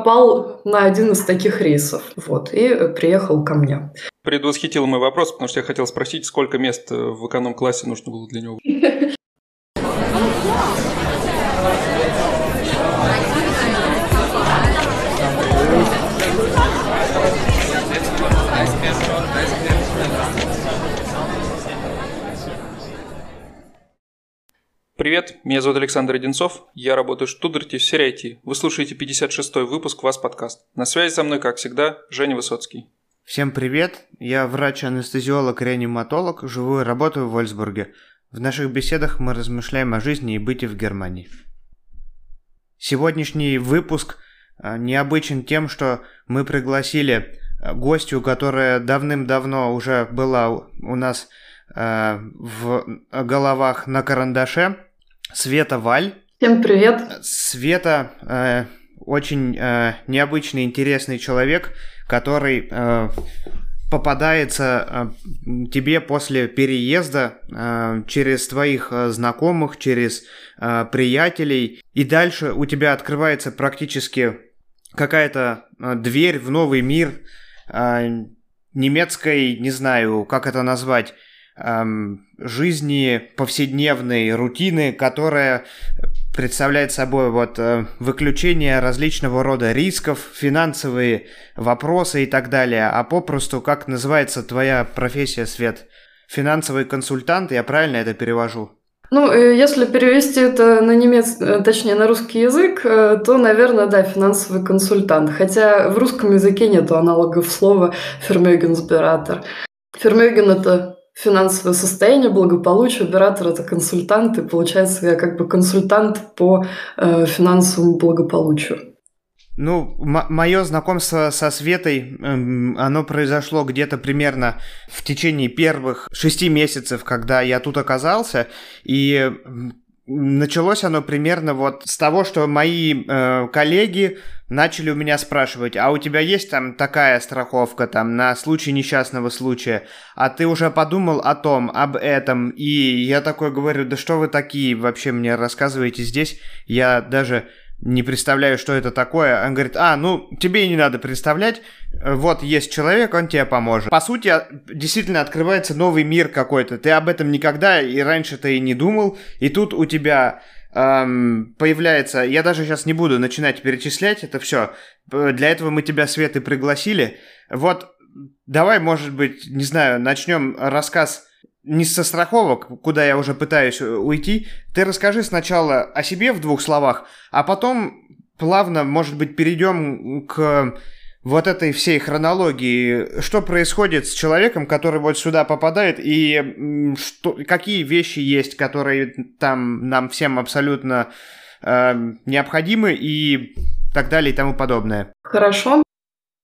попал на один из таких рейсов, вот, и приехал ко мне. Предвосхитил мой вопрос, потому что я хотел спросить, сколько мест в эконом-классе нужно было для него. Привет, меня зовут Александр Одинцов, я работаю в Штутгарте в сфере IT. Вы слушаете 56-й выпуск «Вас подкаст». На связи со мной, как всегда, Женя Высоцкий. Всем привет, я врач-анестезиолог-реаниматолог, живу и работаю в Вольсбурге. В наших беседах мы размышляем о жизни и быте в Германии. Сегодняшний выпуск а, необычен тем, что мы пригласили а, гостью, которая давным-давно уже была у нас а, в головах на карандаше. Света Валь. Всем привет. Света э, очень э, необычный, интересный человек, который э, попадается э, тебе после переезда э, через твоих э, знакомых, через э, приятелей, и дальше у тебя открывается практически какая-то э, дверь в новый мир э, немецкой, не знаю, как это назвать, эм, жизни повседневной рутины, которая представляет собой вот э, выключение различного рода рисков, финансовые вопросы и так далее, а попросту, как называется твоя профессия, Свет? Финансовый консультант, я правильно это перевожу? Ну, э, если перевести это на немецкий, э, точнее, на русский язык, э, то, наверное, да, финансовый консультант. Хотя в русском языке нет аналогов слова «фермёгенсбератор». Фермёген – это финансовое состояние, благополучие, оператор – это консультант, и получается я как бы консультант по э, финансовому благополучию. Ну, мое знакомство со Светой, эм, оно произошло где-то примерно в течение первых шести месяцев, когда я тут оказался, и началось оно примерно вот с того, что мои э, коллеги начали у меня спрашивать, а у тебя есть там такая страховка там на случай несчастного случая, а ты уже подумал о том, об этом, и я такой говорю, да что вы такие вообще мне рассказываете здесь, я даже не представляю, что это такое. Он говорит, а, ну, тебе и не надо представлять, вот есть человек, он тебе поможет. По сути, действительно открывается новый мир какой-то. Ты об этом никогда и раньше-то и не думал, и тут у тебя эм, появляется... Я даже сейчас не буду начинать перечислять это все. Для этого мы тебя, Свет, и пригласили. Вот, давай, может быть, не знаю, начнем рассказ не со страховок, куда я уже пытаюсь уйти. Ты расскажи сначала о себе в двух словах, а потом плавно, может быть, перейдем к вот этой всей хронологии, что происходит с человеком, который вот сюда попадает, и что, какие вещи есть, которые там нам всем абсолютно э, необходимы и так далее и тому подобное. Хорошо.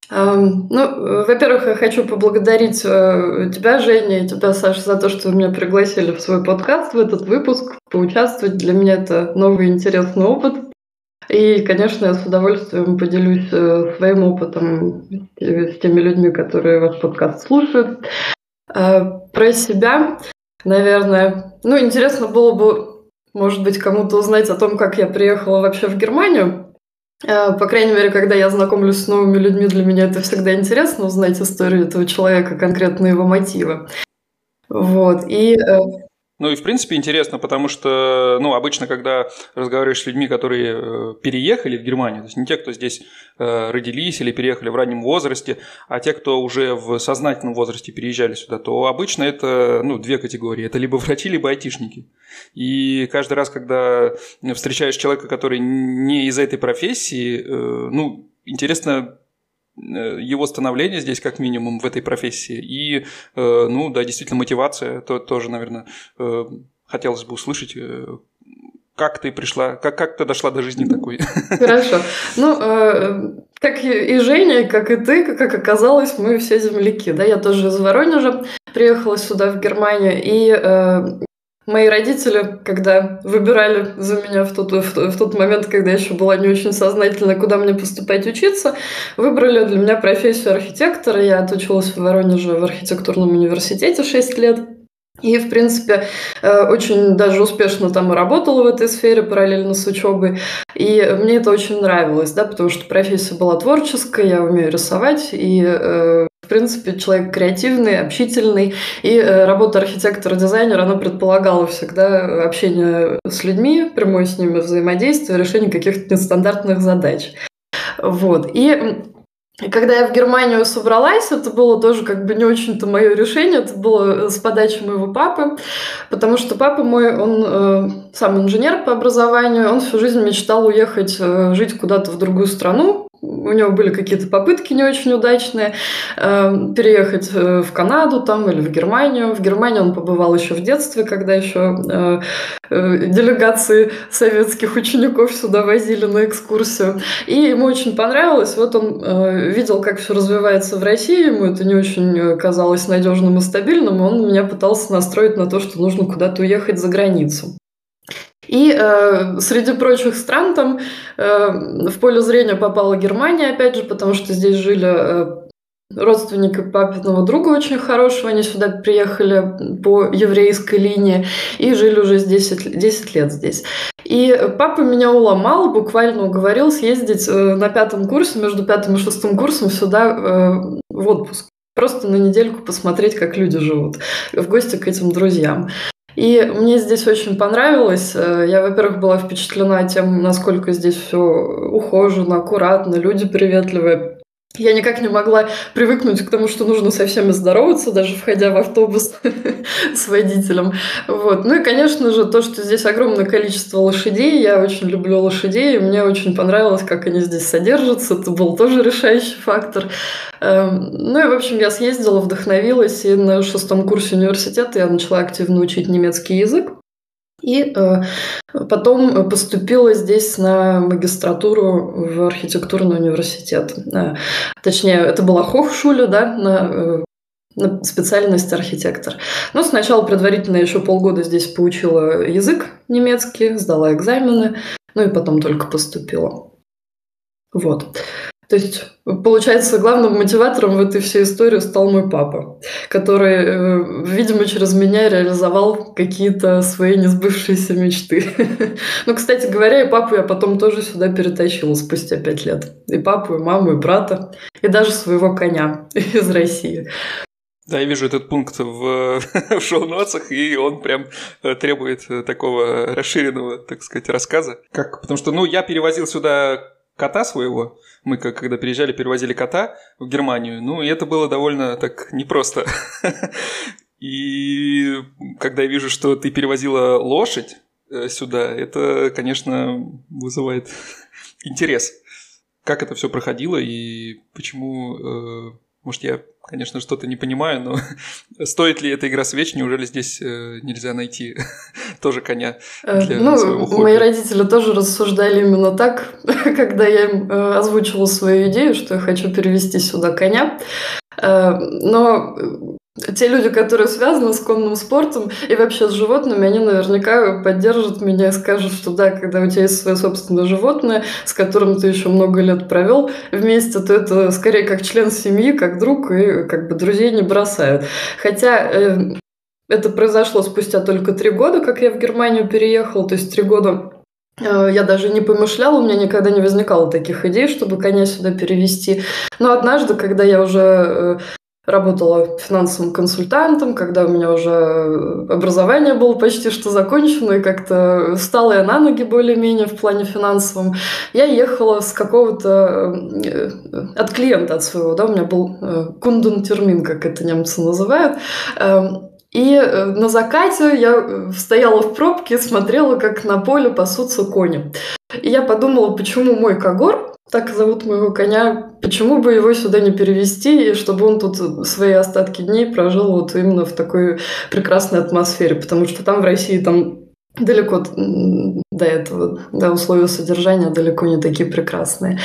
Эм, ну, во-первых, я хочу поблагодарить э, тебя, Женя, и тебя, Саша, за то, что вы меня пригласили в свой подкаст, в этот выпуск, поучаствовать. Для меня это новый интересный опыт. И, конечно, я с удовольствием поделюсь э, своим опытом с теми людьми, которые ваш подкаст слушают. Э, про себя, наверное. Ну, интересно было бы, может быть, кому-то узнать о том, как я приехала вообще в Германию. Э, по крайней мере, когда я знакомлюсь с новыми людьми, для меня это всегда интересно узнать историю этого человека, конкретно его мотивы. Вот. И ну и в принципе интересно, потому что, ну, обычно, когда разговариваешь с людьми, которые э, переехали в Германию, то есть не те, кто здесь э, родились или переехали в раннем возрасте, а те, кто уже в сознательном возрасте переезжали сюда, то обычно это, ну, две категории. Это либо врачи, либо айтишники. И каждый раз, когда встречаешь человека, который не из этой профессии, э, ну, интересно его становление здесь, как минимум, в этой профессии. И, э, ну, да, действительно, мотивация, то тоже, наверное, э, хотелось бы услышать, как ты пришла, как, как ты дошла до жизни такой? Хорошо. Ну, э, как и Женя, как и ты, как оказалось, мы все земляки. Да? Я тоже из Воронежа приехала сюда, в Германию, и э, Мои родители, когда выбирали за меня в тот, в, в тот момент, когда я еще была не очень сознательна, куда мне поступать учиться, выбрали для меня профессию архитектора. Я отучилась в Воронеже в архитектурном университете 6 лет. И, в принципе, э, очень даже успешно там работала в этой сфере параллельно с учебой. И мне это очень нравилось, да, потому что профессия была творческая, я умею рисовать, и э, в принципе, человек креативный, общительный, и э, работа архитектора-дизайнера, она предполагала всегда общение с людьми, прямое с ними взаимодействие, решение каких-то нестандартных задач. Вот. И когда я в Германию собралась, это было тоже как бы не очень-то мое решение, это было с подачи моего папы, потому что папа мой, он э, сам инженер по образованию, он всю жизнь мечтал уехать э, жить куда-то в другую страну, у него были какие-то попытки не очень удачные э, переехать в Канаду там или в Германию. В Германии он побывал еще в детстве, когда еще э, э, делегации советских учеников сюда возили на экскурсию. И ему очень понравилось. Вот он э, видел, как все развивается в России, ему это не очень э, казалось надежным и стабильным, он меня пытался настроить на то, что нужно куда-то уехать за границу. И э, среди прочих стран там э, в поле зрения попала Германия, опять же, потому что здесь жили э, родственники папиного друга очень хорошего. Они сюда приехали по еврейской линии и жили уже 10, 10 лет здесь. И папа меня уломал, буквально уговорил съездить э, на пятом курсе, между пятым и шестым курсом сюда э, в отпуск. Просто на недельку посмотреть, как люди живут, в гости к этим друзьям. И мне здесь очень понравилось. Э, я, во-первых, была впечатлена тем, насколько здесь все ухожено, аккуратно, люди приветливые. Я никак не могла привыкнуть к тому, что нужно со всеми здороваться, даже входя в автобус с водителем. Вот. Ну и, конечно же, то, что здесь огромное количество лошадей. Я очень люблю лошадей, и мне очень понравилось, как они здесь содержатся. Это был тоже решающий фактор. Эм, ну и, в общем, я съездила, вдохновилась, и на шестом курсе университета я начала активно учить немецкий язык. И э, потом поступила здесь на магистратуру в архитектурный университет. Э, точнее, это была Хохшуля, да, на, э, на специальность архитектор. Но сначала предварительно еще полгода здесь поучила язык немецкий, сдала экзамены, ну и потом только поступила. Вот. То есть, получается, главным мотиватором в этой всей истории стал мой папа, который, э, видимо, через меня реализовал какие-то свои несбывшиеся мечты. Ну, кстати говоря, и папу я потом тоже сюда перетащила спустя пять лет. И папу, и маму, и брата, и даже своего коня из России. Да, я вижу этот пункт в, в шоу-ноцах, и он прям э, требует такого расширенного, так сказать, рассказа. Как? Потому что, ну, я перевозил сюда кота своего. Мы, как, когда переезжали, перевозили кота в Германию. Ну, и это было довольно так непросто. И когда я вижу, что ты перевозила лошадь э, сюда, это, конечно, вызывает интерес. Как это все проходило и почему, э, может, я Конечно, что-то не понимаю, но стоит ли эта игра свеч? Неужели здесь э, нельзя найти тоже коня э, для ну, своего хобби? Мои родители тоже рассуждали именно так, когда я им э, озвучила свою идею, что я хочу перевести сюда коня. Но те люди, которые связаны с конным спортом и вообще с животными, они наверняка поддержат меня и скажут, что да, когда у тебя есть свое собственное животное, с которым ты еще много лет провел вместе, то это скорее как член семьи, как друг, и как бы друзей не бросают. Хотя э, это произошло спустя только три года, как я в Германию переехал, то есть три года э, я даже не помышляла, у меня никогда не возникало таких идей, чтобы коня сюда перевести. Но однажды, когда я уже э, работала финансовым консультантом, когда у меня уже образование было почти что закончено, и как-то встала я на ноги более-менее в плане финансовом, я ехала с какого-то... Э, от клиента от своего, да, у меня был э, кунден-термин, как это немцы называют, эм, и э, на закате я стояла в пробке, смотрела, как на поле пасутся кони. И я подумала, почему мой когор, так зовут моего коня, почему бы его сюда не перевести, и чтобы он тут свои остатки дней прожил вот именно в такой прекрасной атмосфере, потому что там в России там далеко до этого, до условия содержания далеко не такие прекрасные.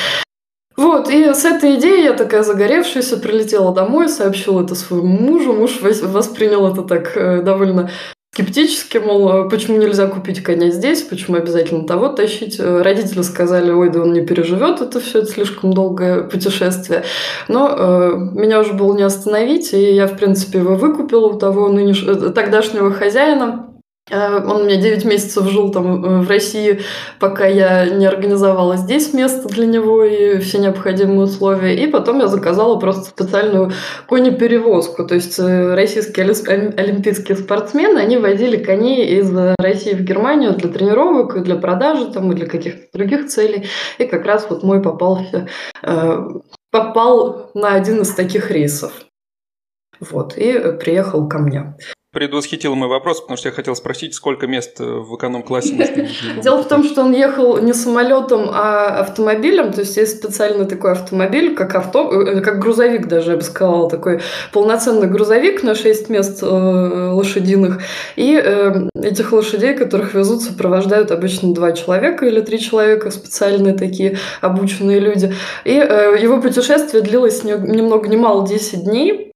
Вот, и с этой идеей я такая загоревшаяся, прилетела домой, сообщила это своему мужу. Муж воспринял это так э, довольно скептически, мол, почему нельзя купить коня здесь, почему обязательно того тащить. Родители сказали, ой, да он не переживет это все, это слишком долгое путешествие. Но э, меня уже было не остановить, и я, в принципе, его выкупила у того нынеш... тогдашнего хозяина. Э, он у меня 9 месяцев жил там э, в России, пока я не организовала здесь место для него и все необходимые условия. И потом я заказала просто специальную конеперевозку. То есть э, российские олимпийские спортсмены, они возили коней из России в Германию для тренировок, и для продажи там, и для каких-то других целей. И как раз вот мой попался, попал на один из таких рейсов. Вот, и приехал ко мне предвосхитил мой вопрос, потому что я хотел спросить, сколько мест э, в эконом-классе. Дело в том, что он ехал не самолетом, а автомобилем. То есть есть специальный такой автомобиль, как авто, э, как грузовик даже, я бы сказала, такой полноценный грузовик на 6 мест э, лошадиных. И этих лошадей, которых везут, сопровождают обычно два человека или три человека, специальные такие обученные люди. И его путешествие длилось ни, ни много ни мало 10 дней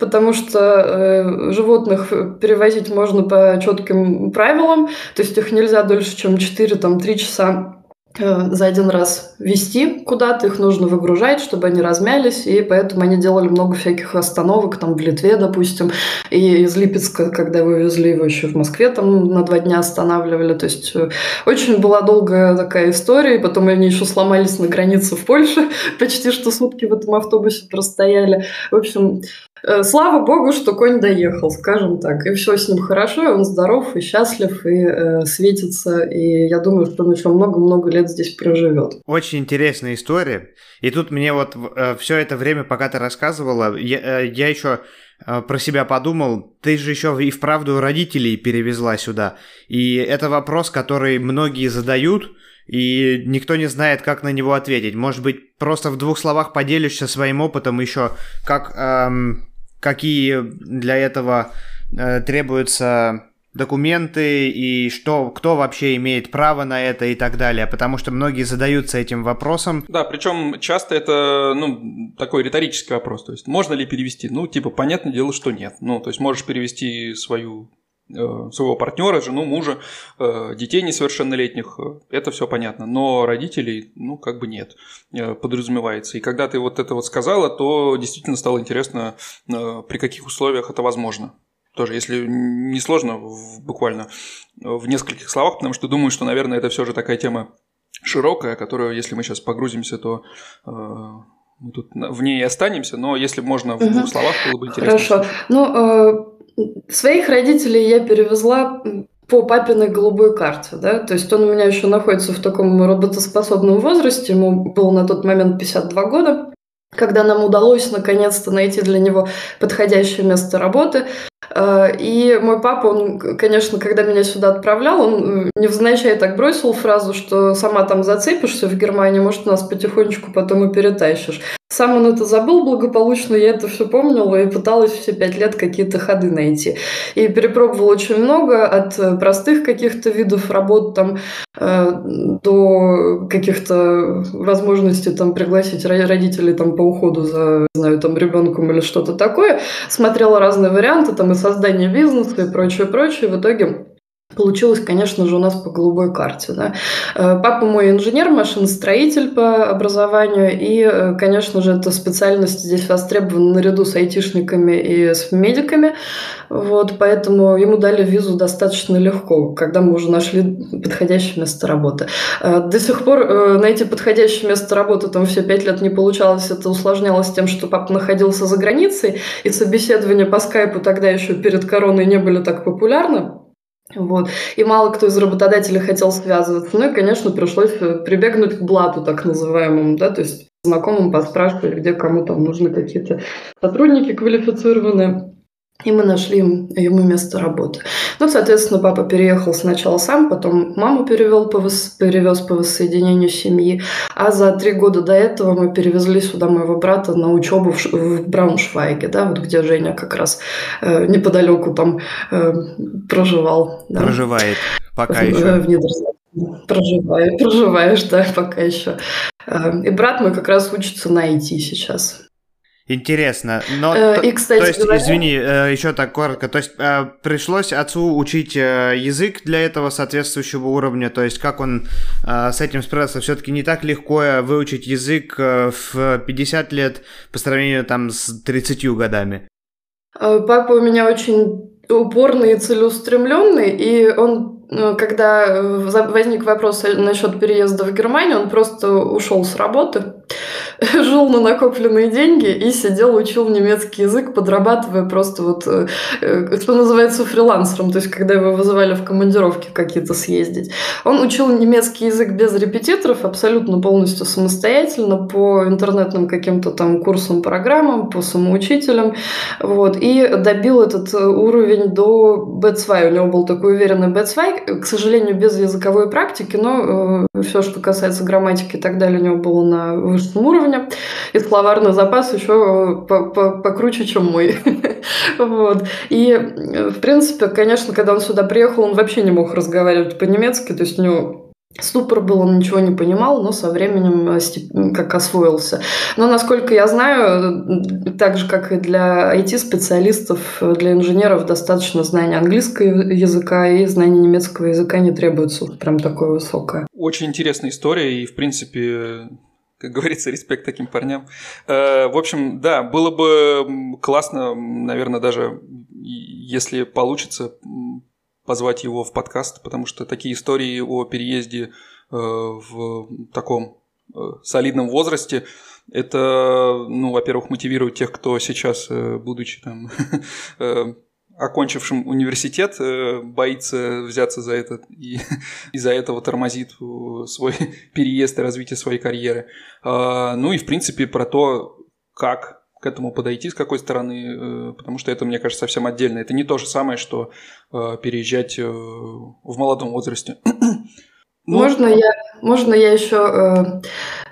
потому что э, животных перевозить можно по четким правилам, то есть их нельзя дольше, чем 4-3 часа Э, за один раз вести куда-то, их нужно выгружать, чтобы они размялись, и поэтому они делали много всяких остановок, там в Литве, допустим, и из Липецка, когда вывезли его еще в Москве, там на два дня останавливали, то есть э, очень была долгая такая история, и потом они еще сломались на границе в Польше, почти что сутки в этом автобусе простояли. В общем, э, слава богу, что конь доехал, скажем так, и все с ним хорошо, и он здоров, и счастлив, и э, светится, и я думаю, что он еще много-много лет лет здесь проживет. Очень интересная история. И тут мне вот э, все это время, пока ты рассказывала, я, э, я еще э, про себя подумал, ты же еще и вправду родителей перевезла сюда. И это вопрос, который многие задают, и никто не знает, как на него ответить. Может быть, просто в двух словах поделишься своим опытом еще, как, эм, какие для этого э, требуются документы и что, кто вообще имеет право на это и так далее, потому что многие задаются этим вопросом. Да, причем часто это, ну, такой риторический вопрос, то есть можно ли перевести? Ну, типа, понятное дело, что нет. Ну, то есть можешь перевести свою своего партнера, жену, мужа, э, детей несовершеннолетних, э, это все понятно. Но родителей, ну, как бы нет, подразумевается. И когда ты вот это вот сказала, то действительно стало интересно, при каких условиях это возможно тоже, если не сложно, в, буквально в нескольких словах, потому что думаю, что, наверное, это все же такая тема широкая, которую, если мы сейчас погрузимся, то э, мы тут в ней и останемся, но если можно в двух словах, было бы интересно. Хорошо. Ну, э, своих родителей я перевезла по папиной голубой карте, да, то есть он у меня еще находится в таком работоспособном возрасте, ему было на тот момент 52 года, когда нам удалось наконец-то найти для него подходящее место работы. Э, и мой папа, он, конечно, когда меня сюда отправлял, он невзначай так бросил фразу, что сама там зацепишься в Германии, может, нас потихонечку потом и перетащишь. Сам он это забыл благополучно, я это все помнила и пыталась все пять лет какие-то ходы найти. И перепробовала очень много, от э, простых каких-то видов работ там, э, до каких-то возможностей там, пригласить родителей там, по уходу за, знаю, там, ребенком или что-то такое. Смотрела разные варианты, там, и создание бизнеса и прочее, прочее. В итоге Получилось, конечно же, у нас по голубой карте. Да. Э, папа мой инженер, машиностроитель по образованию, и, э, конечно же, эта специальность здесь востребована наряду с айтишниками и с медиками, вот, поэтому ему дали визу достаточно легко, когда мы уже нашли подходящее место работы. Э, до сих пор найти подходящее место работы там все пять лет не получалось, это усложнялось тем, что папа находился за границей, и собеседования по скайпу тогда еще перед короной не были так популярны, вот. И мало кто из работодателей хотел связываться. Ну и, конечно, пришлось э, прибегнуть к блату так называемому, да, то есть знакомым поспрашивать, где кому там нужны какие-то сотрудники квалифицированные. И мы нашли ему место работы. Ну, соответственно, папа переехал сначала сам, потом маму перевел по вос... перевез по воссоединению семьи. А за три года до этого мы перевезли сюда моего брата на учебу в, в Брауншвайге, да, вот где Женя как раз э, неподалеку там э, проживал. Да. Проживает пока в, еще. В Нидерландах. Проживаю, проживаешь, да, пока еще. Э, и брат мой как раз учится на IT сейчас. Интересно, но э, и, кстати, то есть, говоря... извини, э, еще так коротко, то есть э, пришлось отцу учить язык для этого соответствующего уровня, то есть как он с этим справился, все-таки не так легко выучить язык в 50 лет по сравнению там с 30 годами. Папа у меня очень упорный и целеустремленный, и он когда э, возник вопрос насчет переезда в Германию, он просто ушел с работы, жил на накопленные деньги и сидел, учил немецкий язык, подрабатывая просто вот, э, э, что называется, фрилансером, то есть когда его вызывали в командировки какие-то съездить. Он учил немецкий язык без репетиторов, абсолютно полностью самостоятельно, по интернетным каким-то там курсам, программам, по самоучителям, вот, и добил этот уровень до B2. У него был такой уверенный B2, к сожалению, без языковой практики, но э, все, что касается грамматики и так далее, у него было на высшем уровне. И словарный запас еще покруче, чем мой. вот. И, э, в принципе, конечно, когда он сюда приехал, он вообще не мог разговаривать по-немецки, то есть у него Ступор был, он ничего не понимал, но со временем э, как освоился. Но, насколько я знаю, так же, как и для IT-специалистов, для инженеров достаточно знания английского языка и знания немецкого языка не требуется прям такое высокое. Очень интересная история и, в принципе, как говорится, респект таким парням. Э, в общем, да, было бы классно, наверное, даже если получится позвать его в подкаст, потому что такие истории о переезде э, в таком э, солидном возрасте, это, ну, во-первых, мотивирует тех, кто сейчас, будучи там окончившим университет, боится взяться за это и из-за этого тормозит свой переезд и развитие своей карьеры. А, ну и, в принципе, про то, как к этому подойти, с какой стороны, э, потому что это, мне кажется, совсем отдельно. Это не то же самое, что э, переезжать э, в молодом возрасте. Ну, можно я, можно я еще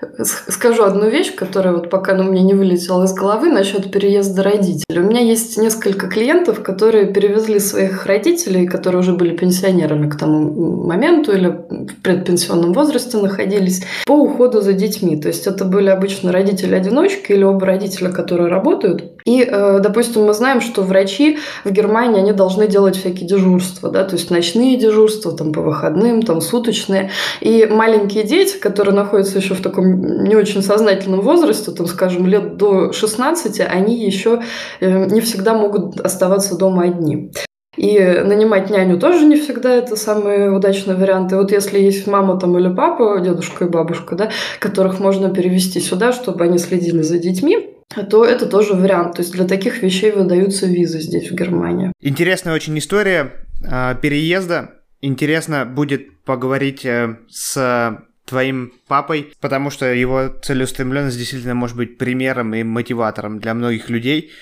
э, скажу одну вещь, которая вот пока ну, мне не вылетела из головы насчет переезда родителей. У меня есть несколько клиентов, которые перевезли своих родителей, которые уже были пенсионерами к тому моменту или в предпенсионном возрасте находились, по уходу за детьми. То есть это были обычно родители-одиночки или оба родителя, которые работают. И, э, допустим, мы знаем, что врачи в Германии, они должны делать всякие дежурства, да, то есть ночные дежурства, там по выходным, там суточные. И маленькие дети, которые находятся еще в таком не очень сознательном возрасте, там, скажем, лет до 16, они еще э, не всегда могут оставаться дома одни. И нанимать няню тоже не всегда это самый удачный вариант. И вот если есть мама там или папа, дедушка и бабушка, да, которых можно перевести сюда, чтобы они следили за детьми, то это тоже вариант. То есть для таких вещей выдаются визы здесь, в Германии. Интересная очень история э, переезда. Интересно будет поговорить э, с твоим папой, потому что его целеустремленность действительно может быть примером и мотиватором для многих людей.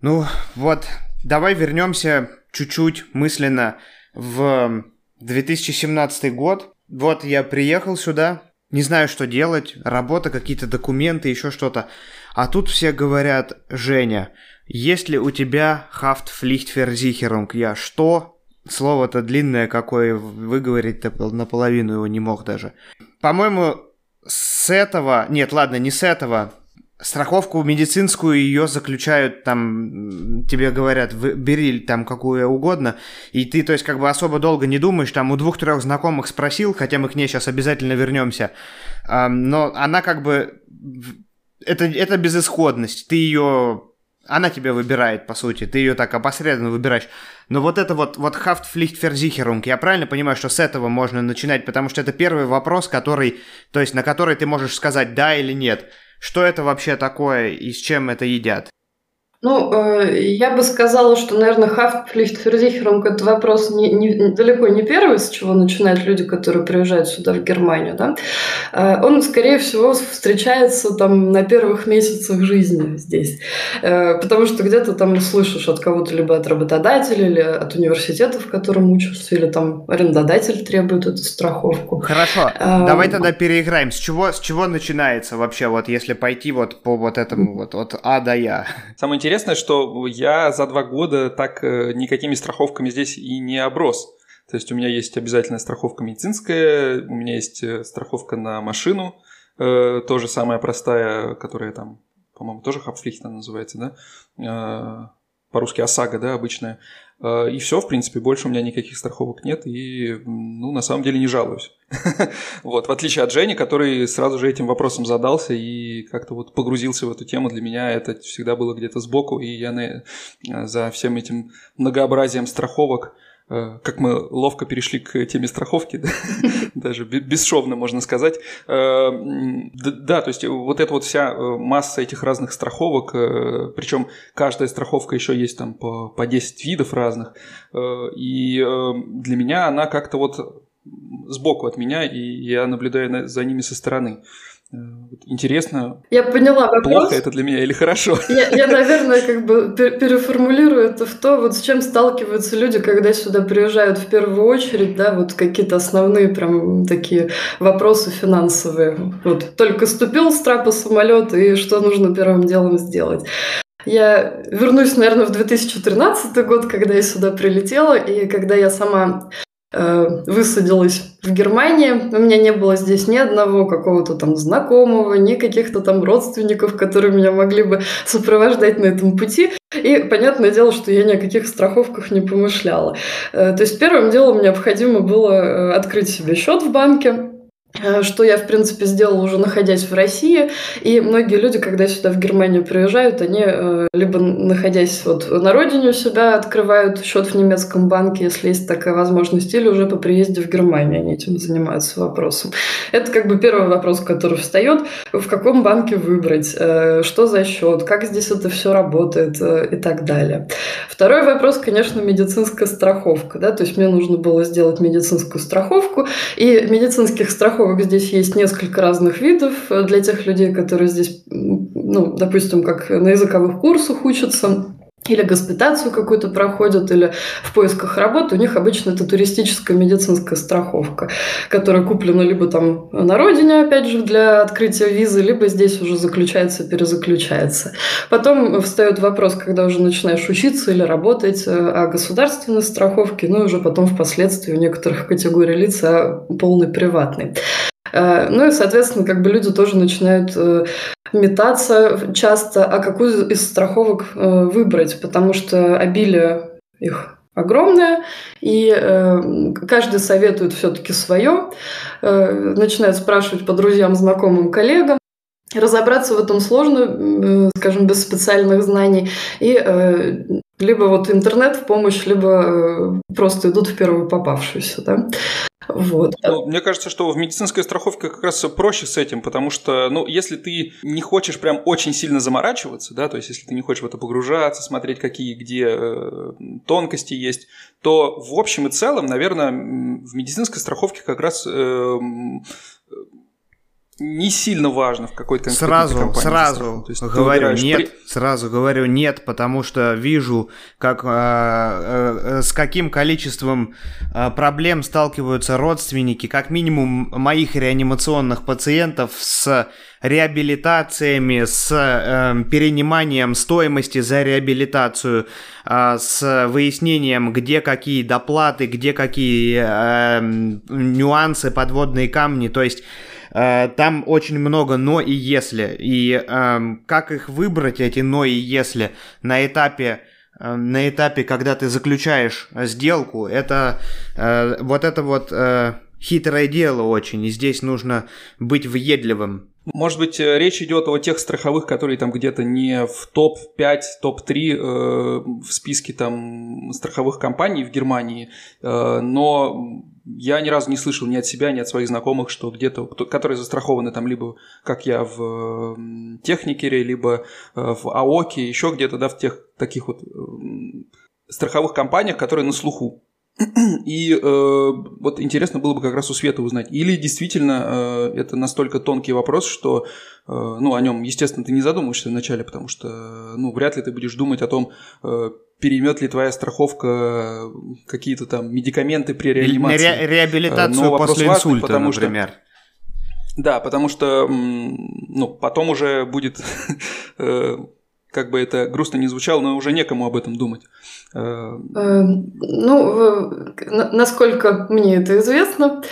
Ну вот, давай вернемся чуть-чуть мысленно в 2017 год. Вот я приехал сюда, не знаю, что делать, работа, какие-то документы, еще что-то. А тут все говорят, Женя, есть ли у тебя Haftpflichtversicherung? Я что? Слово-то длинное какое, выговорить-то наполовину его не мог даже. По-моему, с этого... Нет, ладно, не с этого. Страховку медицинскую ее заключают там, тебе говорят, бери там какую угодно, и ты, то есть, как бы особо долго не думаешь, там у двух-трех знакомых спросил, хотя мы к ней сейчас обязательно вернемся, но она как бы, это, это безысходность, ты ее она тебя выбирает, по сути, ты ее так опосредованно выбираешь. Но вот это вот, вот Haftpflichtversicherung, я правильно понимаю, что с этого можно начинать, потому что это первый вопрос, который, то есть на который ты можешь сказать да или нет. Что это вообще такое и с чем это едят? Ну, э, я бы сказала, что, наверное, Haftpflichtversicherung – это вопрос не, не, далеко не первый, с чего начинают люди, которые приезжают сюда, в Германию. Да? Э, он, скорее всего, встречается там на первых месяцах жизни здесь. Э, потому что где-то там слышишь от кого-то, либо от работодателя, или от университета, в котором учишься, или там арендодатель требует эту страховку. Хорошо, давай тогда переиграем. С чего, с чего начинается вообще, вот если пойти вот по вот этому вот от А до Я? Самое интересное, интересное, что я за два года так э, никакими страховками здесь и не оброс. То есть у меня есть обязательная страховка медицинская, у меня есть э, страховка на машину, э, тоже самая простая, которая там по-моему, тоже Хапфлихт называется, да? По-русски ОСАГО, да, обычная. И все, в принципе, больше у меня никаких страховок нет, и, ну, на самом деле не жалуюсь. Вот, в отличие от Жени, который сразу же этим вопросом задался и как-то вот погрузился в эту тему, для меня это всегда было где-то сбоку, и я за всем этим многообразием страховок Э, как мы ловко перешли к теме страховки, даже бесшовно можно сказать. Э, да, то есть вот эта вот вся э, масса этих разных страховок, причем каждая страховка еще есть там по, по 10 видов разных, и для меня она как-то вот сбоку от меня, и я наблюдаю за ними со стороны. Э, интересно. Я поняла вопрос. Плохо это для меня или хорошо? Я, я, наверное, как бы переформулирую это в то, вот с чем сталкиваются люди, когда сюда приезжают в первую очередь, да, вот какие-то основные прям такие вопросы финансовые. Вот только ступил с трапа самолет и что нужно первым делом сделать. Я вернусь, наверное, в 2013 год, когда я сюда прилетела, и когда я сама высадилась в Германии. У меня не было здесь ни одного какого-то там знакомого, ни каких-то там родственников, которые меня могли бы сопровождать на этом пути. И понятное дело, что я ни о каких страховках не помышляла. Э, то есть первым делом необходимо было э, открыть себе счет в банке, Э, что я, в принципе, сделала уже находясь в России. И многие люди, когда сюда в Германию приезжают, они э, либо находясь вот на родине у себя открывают счет в немецком банке, если есть такая возможность, или уже по приезде в Германию они этим занимаются вопросом. Это как бы первый вопрос, который встает. В каком банке выбрать? Э, что за счет? Как здесь это все работает? И так далее. Второй вопрос, конечно, медицинская страховка. Да? То есть мне нужно было сделать медицинскую страховку. И медицинских страховок страховок здесь есть несколько разных видов для тех людей, которые здесь, ну, допустим, как на языковых курсах учатся или госпитацию какую-то проходят, или в поисках работы, у них обычно это туристическая медицинская страховка, которая куплена либо там на родине, опять же, для открытия визы, либо здесь уже заключается, перезаключается. Потом встает вопрос, когда уже начинаешь учиться или работать э, о государственной страховке, ну и уже потом впоследствии у некоторых категорий лиц о полной приватной. Э, ну и, соответственно, как бы люди тоже начинают э, метаться часто, а какую из страховок э, выбрать, потому что обилие их огромное, и каждый советует все-таки свое, начинает спрашивать по друзьям, знакомым, коллегам, Разобраться в этом сложно, скажем, без специальных знаний. И либо вот интернет в помощь, либо просто идут в первую попавшуюся. Да? Вот. Ну, мне кажется, что в медицинской страховке как раз проще с этим, потому что, ну, если ты не хочешь прям очень сильно заморачиваться, да, то есть если ты не хочешь в это погружаться, смотреть, какие где э, тонкости есть, то в общем и целом, наверное, в медицинской страховке как раз э, не сильно важно в какой конкретной сразу, компании. Сразу, сразу говорю нет, при... сразу говорю нет, потому что вижу, как, э, э, с каким количеством э, проблем сталкиваются родственники, как минимум моих реанимационных пациентов с реабилитациями, с э, перениманием стоимости за реабилитацию, э, с выяснением, где какие доплаты, где какие э, нюансы, подводные камни, то есть там очень много «но» и «если». И эм, как их выбрать, эти «но» и «если» на этапе э, на этапе, когда ты заключаешь сделку, это э, вот это вот хитрое дело очень, и здесь нужно быть въедливым. Может быть, э, речь идет о тех страховых, которые там где-то не в топ-5, топ-3 э, в списке там страховых компаний в Германии, э, но я ни разу не слышал ни от себя, ни от своих знакомых, что где-то, которые застрахованы там либо, как я, в Техникере, либо э, в АОКе, еще где-то, да, в тех таких вот э, страховых компаниях, которые на слуху. И э, вот интересно было бы как раз у Света узнать, или действительно э, это настолько тонкий вопрос, что э, ну, о нем, естественно, ты не задумываешься вначале, потому что ну, вряд ли ты будешь думать о том, э, переймет ли твоя страховка какие-то там медикаменты при реанимации. Ре- реабилитацию Но после важный, инсульта, потому например. Что, да, потому что ну, потом уже будет э, как бы это грустно не звучало, но уже некому об этом думать. Э, ну, насколько мне это известно,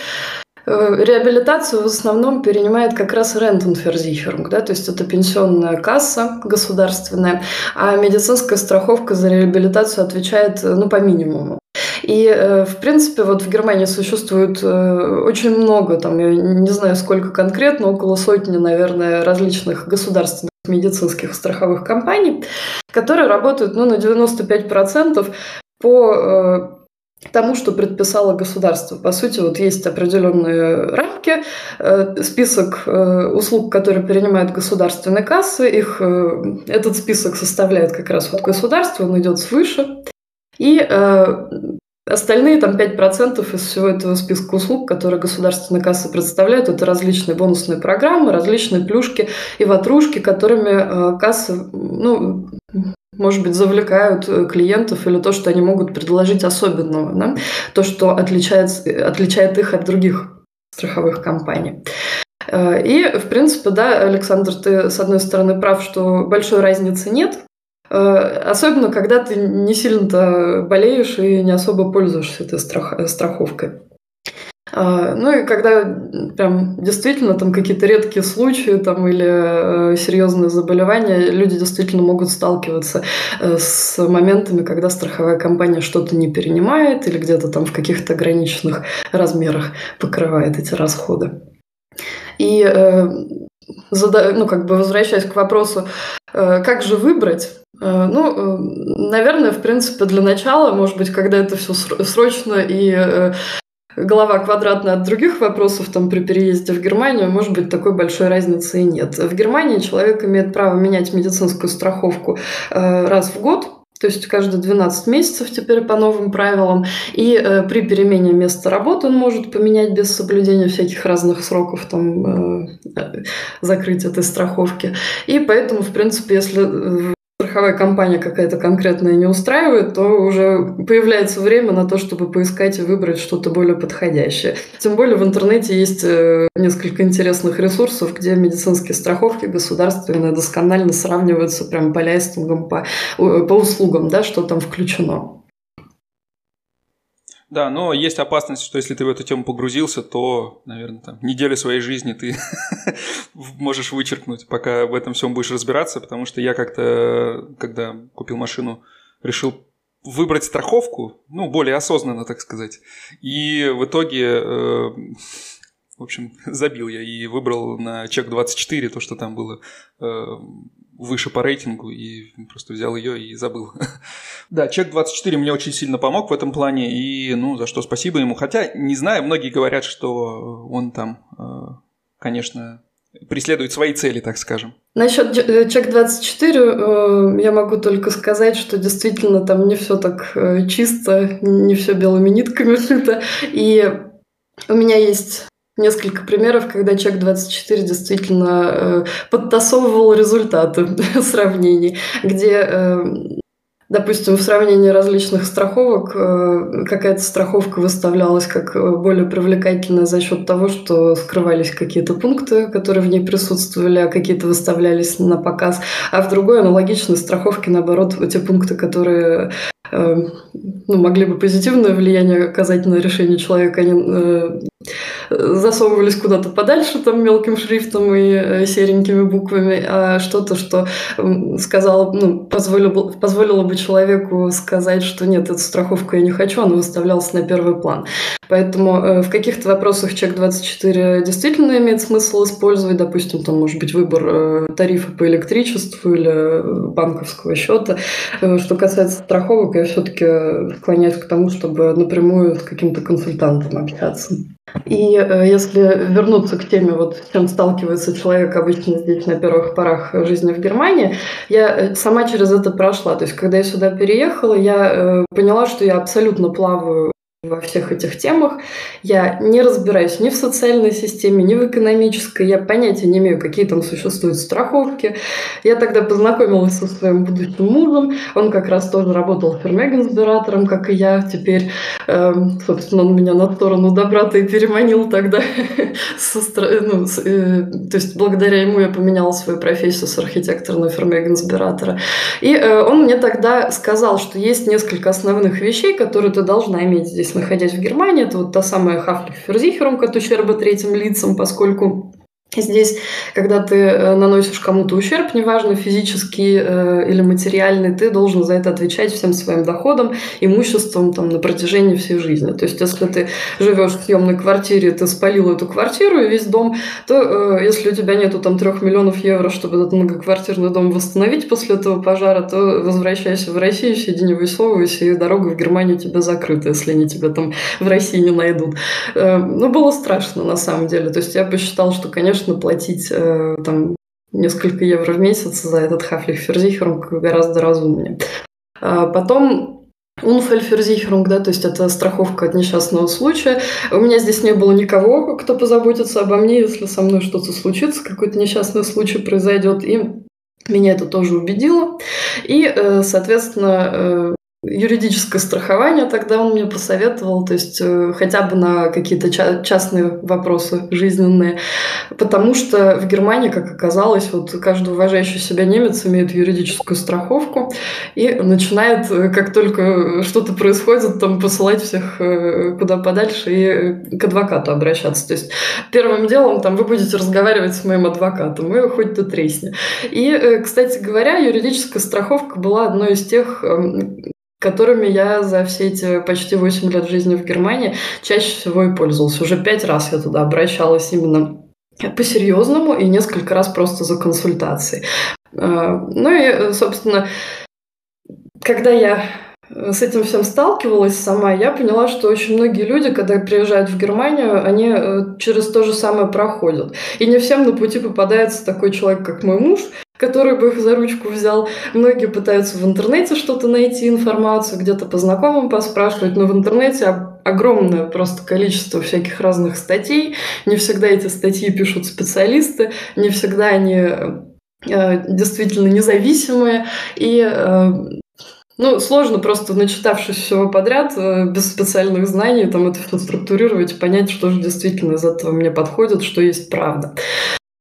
Реабилитацию в основном перенимает как раз Рентенферзихерунг, да, то есть это пенсионная касса государственная, а медицинская страховка за реабилитацию отвечает ну, по минимуму. И, э, в принципе, вот в Германии существует э, очень много, там, я не знаю, сколько конкретно, около сотни, наверное, различных государственных медицинских страховых компаний, которые работают ну, на 95% по э, тому, что предписало государство. По сути, вот есть определенные рамки, список услуг, которые принимают государственные кассы, их, этот список составляет как раз вот государство, он идет свыше. И Остальные там 5% из всего этого списка услуг, которые государственные кассы представляют, это различные бонусные программы, различные плюшки и ватрушки, которыми э, кассы, ну, может быть, завлекают э, клиентов или то, что они могут предложить особенного, да? то, что отличает, отличает их от других страховых компаний. Э, и, в принципе, да, Александр, ты, с одной стороны, прав, что большой разницы нет, Э, особенно, когда ты не сильно-то болеешь и не особо пользуешься этой страх... страховкой. А, ну и когда прям действительно там какие-то редкие случаи там, или э, серьезные заболевания, люди действительно могут сталкиваться э, с моментами, когда страховая компания что-то не перенимает или где-то там в каких-то ограниченных размерах покрывает эти расходы. И ну, как бы возвращаясь к вопросу, как же выбрать, Э, ну, э, наверное, в принципе, для начала, может быть, когда это все срочно и э, голова квадратная от других вопросов там при переезде в Германию, может быть, такой большой разницы и нет. В Германии человек имеет право менять медицинскую страховку раз в год, то есть каждые 12 месяцев теперь по новым правилам. И э, при перемене места работы он может поменять без соблюдения всяких разных сроков там, э, закрыть этой страховки. И поэтому, в принципе, если страховая компания какая-то конкретная не устраивает, то уже появляется время на то, чтобы поискать и выбрать что-то более подходящее. Тем более в интернете есть э, несколько интересных ресурсов, где медицинские страховки государственные досконально сравниваются прям по листингам, по, по услугам, да, что там включено. Да, но есть опасность, что если ты в эту тему погрузился, то, наверное, там, неделю своей жизни ты можешь вычеркнуть, пока в этом всем будешь разбираться, потому что я как-то, когда купил машину, решил выбрать страховку, ну, более осознанно, так сказать. И в итоге, э, в общем, забил я и выбрал на чек 24 то, что там было э, выше по рейтингу и просто взял ее и забыл. да, чек 24 мне очень сильно помог в этом плане, и ну, за что спасибо ему. Хотя, не знаю, многие говорят, что он там, э, конечно, преследует свои цели, так скажем. Насчет э, чек 24 э, я могу только сказать, что действительно там не все так чисто, не все белыми нитками шито. И у меня есть несколько примеров, когда Чек-24 действительно э, подтасовывал результаты сравнений, где э, Допустим, в сравнении различных страховок э, какая-то страховка выставлялась как э, более привлекательная за счет того, что скрывались какие-то пункты, которые в ней присутствовали, а какие-то выставлялись на показ. А в другой аналогичной страховке, наоборот, эти пункты, которые ну, могли бы позитивное влияние оказать на решение человека, они засовывались куда-то подальше там мелким шрифтом и э, серенькими буквами, а что-то, что сказала, ну, позволило, позволило бы человеку сказать, что нет, эту страховку я не хочу, она выставлялась на первый план. Поэтому э, в каких-то вопросах чек 24 действительно имеет смысл использовать, допустим, там может быть выбор э, тарифа по электричеству или банковского счета. Что касается страховок, я все-таки склоняюсь к тому, чтобы напрямую с каким-то консультантом общаться. И э, если вернуться к теме, вот с чем сталкивается человек обычно здесь на первых порах жизни в Германии, я э, сама через это прошла. То есть, когда я сюда переехала, я э, поняла, что я абсолютно плаваю во всех этих темах. Я не разбираюсь ни в социальной системе, ни в экономической. Я понятия не имею, какие там существуют страховки. Я тогда познакомилась со своим будущим мужем. Он как раз тоже работал фермегенсбиратором, как и я. Теперь, э, собственно, он меня на сторону добра-то и переманил тогда. ну, э, то есть, благодаря ему я поменяла свою профессию с архитектора на фермегенсбиратора. И э, он мне тогда сказал, что есть несколько основных вещей, которые ты должна иметь здесь, находясь в Германии. Это вот та самая Хафлихферзихерунг от ущерба третьим лицам, поскольку Здесь, когда ты э, наносишь кому-то ущерб, неважно физический э, или материальный, ты должен за это отвечать всем своим доходом, имуществом там, на протяжении всей жизни. То есть, если ты живешь в съемной квартире, ты спалил эту квартиру и весь дом, то э, если у тебя нету там трех миллионов евро, чтобы этот многоквартирный дом восстановить после этого пожара, то возвращайся в Россию, сиди не высовывайся, и дорога в Германию тебя закрыта, если они тебя там в России не найдут. Э, ну, было страшно на самом деле. То есть, я бы считал, что, конечно, конечно, платить э, там несколько евро в месяц за этот Хафлих-Ферзихерунг гораздо разумнее. А потом Унфальферзихерунг, да, то есть это страховка от несчастного случая. У меня здесь не было никого, кто позаботится обо мне, если со мной что-то случится, какой-то несчастный случай произойдет, и меня это тоже убедило. И, э, соответственно, э, юридическое страхование тогда он мне посоветовал, то есть э, хотя бы на какие-то ча- частные вопросы жизненные, потому что в Германии, как оказалось, вот каждый уважающий себя немец имеет юридическую страховку и начинает, э, как только что-то происходит, там посылать всех э, куда подальше и к адвокату обращаться. То есть первым делом там вы будете разговаривать с моим адвокатом, и хоть ты тресни. И, кстати говоря, юридическая страховка была одной из тех эм, которыми я за все эти почти 8 лет жизни в Германии чаще всего и пользовался. Уже пять раз я туда обращалась именно по-серьезному и несколько раз просто за консультацией. А, ну и, собственно, когда я с этим всем сталкивалась сама, я поняла, что очень многие люди, когда приезжают в Германию, они э, через то же самое проходят. И не всем на пути попадается такой человек, как мой муж, который бы их за ручку взял. Многие пытаются в интернете что-то найти, информацию, где-то по знакомым поспрашивать, но в интернете огромное просто количество всяких разных статей. Не всегда эти статьи пишут специалисты, не всегда они э, действительно независимые. И э, ну, сложно просто, начитавшись всего подряд, э, без специальных знаний, там это структурировать, понять, что же действительно из этого мне подходит, что есть правда.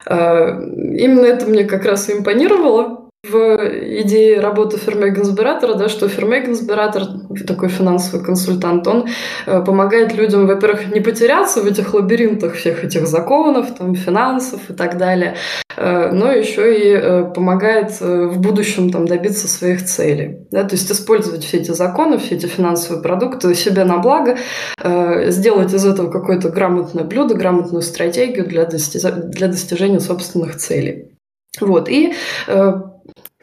Э, именно это мне как раз и импонировало в идее работы фермегенсбиратора, да, что фермегенсбиратор, такой финансовый консультант, он э, помогает людям, во-первых, не потеряться в этих лабиринтах всех этих законов, там, финансов и так далее, э, но еще и э, помогает в будущем там, добиться своих целей. Да, то есть использовать все эти законы, все эти финансовые продукты себе на благо, сделать из этого какое-то грамотное блюдо, грамотную стратегию для, достижения, для достижения собственных целей. Вот. И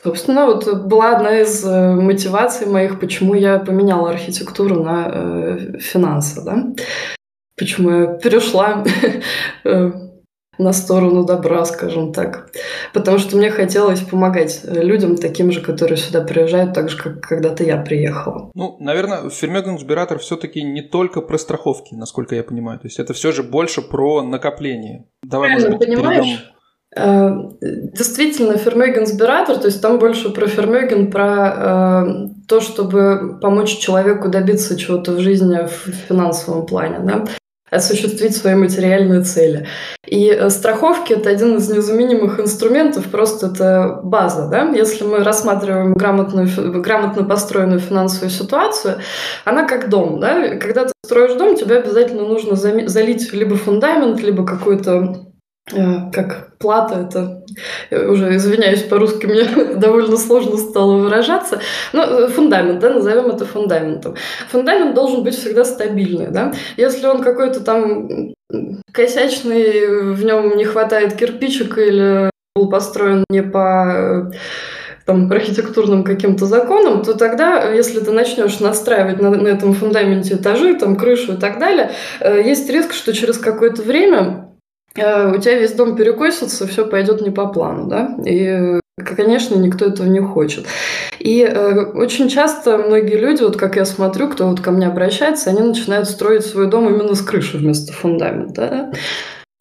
Собственно, вот была одна из э, мотиваций моих, почему я поменяла архитектуру на э, финансы, да? Почему я перешла э, на сторону добра, скажем так. Потому что мне хотелось помогать людям, таким же, которые сюда приезжают, так же, как когда-то я приехала. Ну, наверное, Фермегенсбиратор все-таки не только про страховки, насколько я понимаю. То есть это все же больше про накопление. Давай, Правильно, может быть, понимаешь? перейдем действительно, фермеген-сбиратор, то есть там больше про фермеген, про э, то, чтобы помочь человеку добиться чего-то в жизни в финансовом плане, да? осуществить свои материальные цели. И э, страховки – это один из незаменимых инструментов, просто это база. Да? Если мы рассматриваем грамотную, грамотно построенную финансовую ситуацию, она как дом. Да? Когда ты строишь дом, тебе обязательно нужно залить либо фундамент, либо какой-то Э, как плата, это я уже извиняюсь по-русски, мне довольно сложно стало выражаться, но э, фундамент, да, назовем это фундаментом. Фундамент должен быть всегда стабильный, да. Если он какой-то там косячный, в нем не хватает кирпичика или был построен не по там, архитектурным каким-то законам, то тогда, если ты начнешь настраивать на, на этом фундаменте этажи, там, крышу и так далее, э, есть риск, что через какое-то время Э, у тебя весь дом перекосится, все пойдет не по плану, да, и, конечно, никто этого не хочет. И э, очень часто многие люди, вот как я смотрю, кто вот ко мне обращается, они начинают строить свой дом именно с крыши вместо фундамента.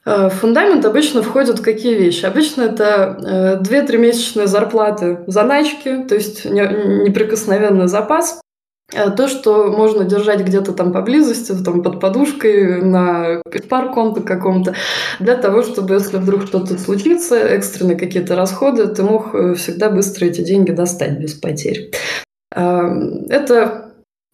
Да? Э, в фундамент обычно входят какие вещи? Обычно это 2-3 месячные зарплаты заначки, то есть неприкосновенный запас, Э, то, что можно держать где-то там поблизости, там под подушкой, на парконте каком-то, для того, чтобы, если вдруг что-то случится, экстренные какие-то расходы, ты мог э, всегда быстро эти деньги достать без потерь. Эм, это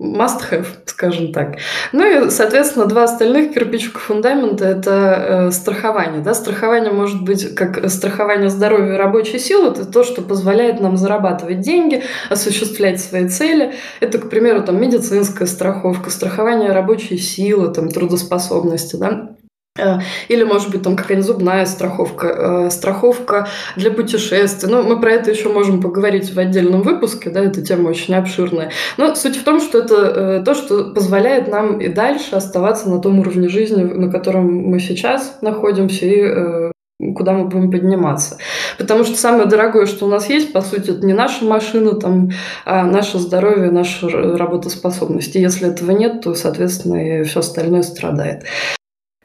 must have, скажем так. Ну и, соответственно, два остальных кирпичика фундамента – это э, страхование. Да? Страхование может быть как страхование здоровья и рабочей силы, это то, что позволяет нам зарабатывать деньги, осуществлять свои цели. Это, к примеру, там, медицинская страховка, страхование рабочей силы, там, трудоспособности. Да? Э, или, может быть, там какая-нибудь зубная страховка, э, страховка для путешествий. Ну, мы про это еще можем поговорить в отдельном выпуске, да, эта тема очень обширная. Но суть в том, что это э, то, что позволяет нам и дальше оставаться на том уровне жизни, на котором мы сейчас находимся, и куда мы будем подниматься. Потому что самое дорогое, что у нас есть, по сути, это не наша машина, там, а наше здоровье, наша работоспособность. И если этого нет, то, соответственно, и все остальное страдает.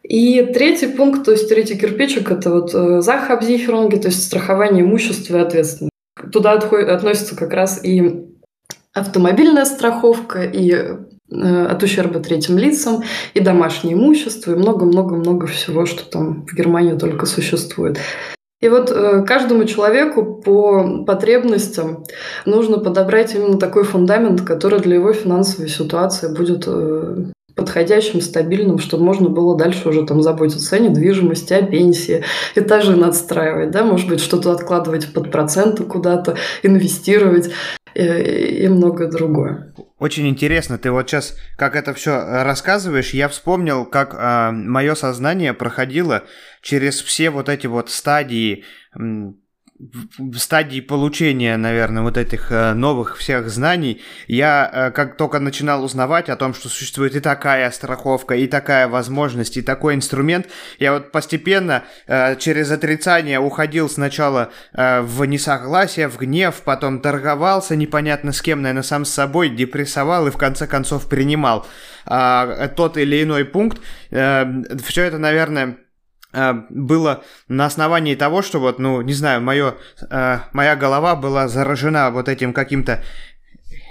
И третий пункт, то есть третий кирпичик, это вот э, захабзихеронги, то есть страхование имущества и ответственность. Туда относится как раз и автомобильная страховка, и э, от ущерба третьим лицам, и домашнее имущество, и много-много-много всего, что там в Германии только существует. И вот э, каждому человеку по потребностям нужно подобрать именно такой фундамент, который для его финансовой ситуации будет э, подходящим, стабильным, чтобы можно было дальше уже там заботиться о недвижимости, о пенсии, этажи надстраивать, да, может быть, что-то откладывать под проценты куда-то, инвестировать и, и многое другое. Очень интересно, ты вот сейчас, как это все рассказываешь, я вспомнил, как э, мое сознание проходило через все вот эти вот стадии в стадии получения, наверное, вот этих э, новых всех знаний, я э, как только начинал узнавать о том, что существует и такая страховка, и такая возможность, и такой инструмент, я вот постепенно э, через отрицание уходил сначала в несогласие, в гнев, потом торговался непонятно с кем, наверное, сам с собой, депрессовал и в конце концов принимал а, тот или иной пункт. Все это, наверное, было на основании того, что вот, ну, не знаю, моё, э, моя голова была заражена вот этим каким-то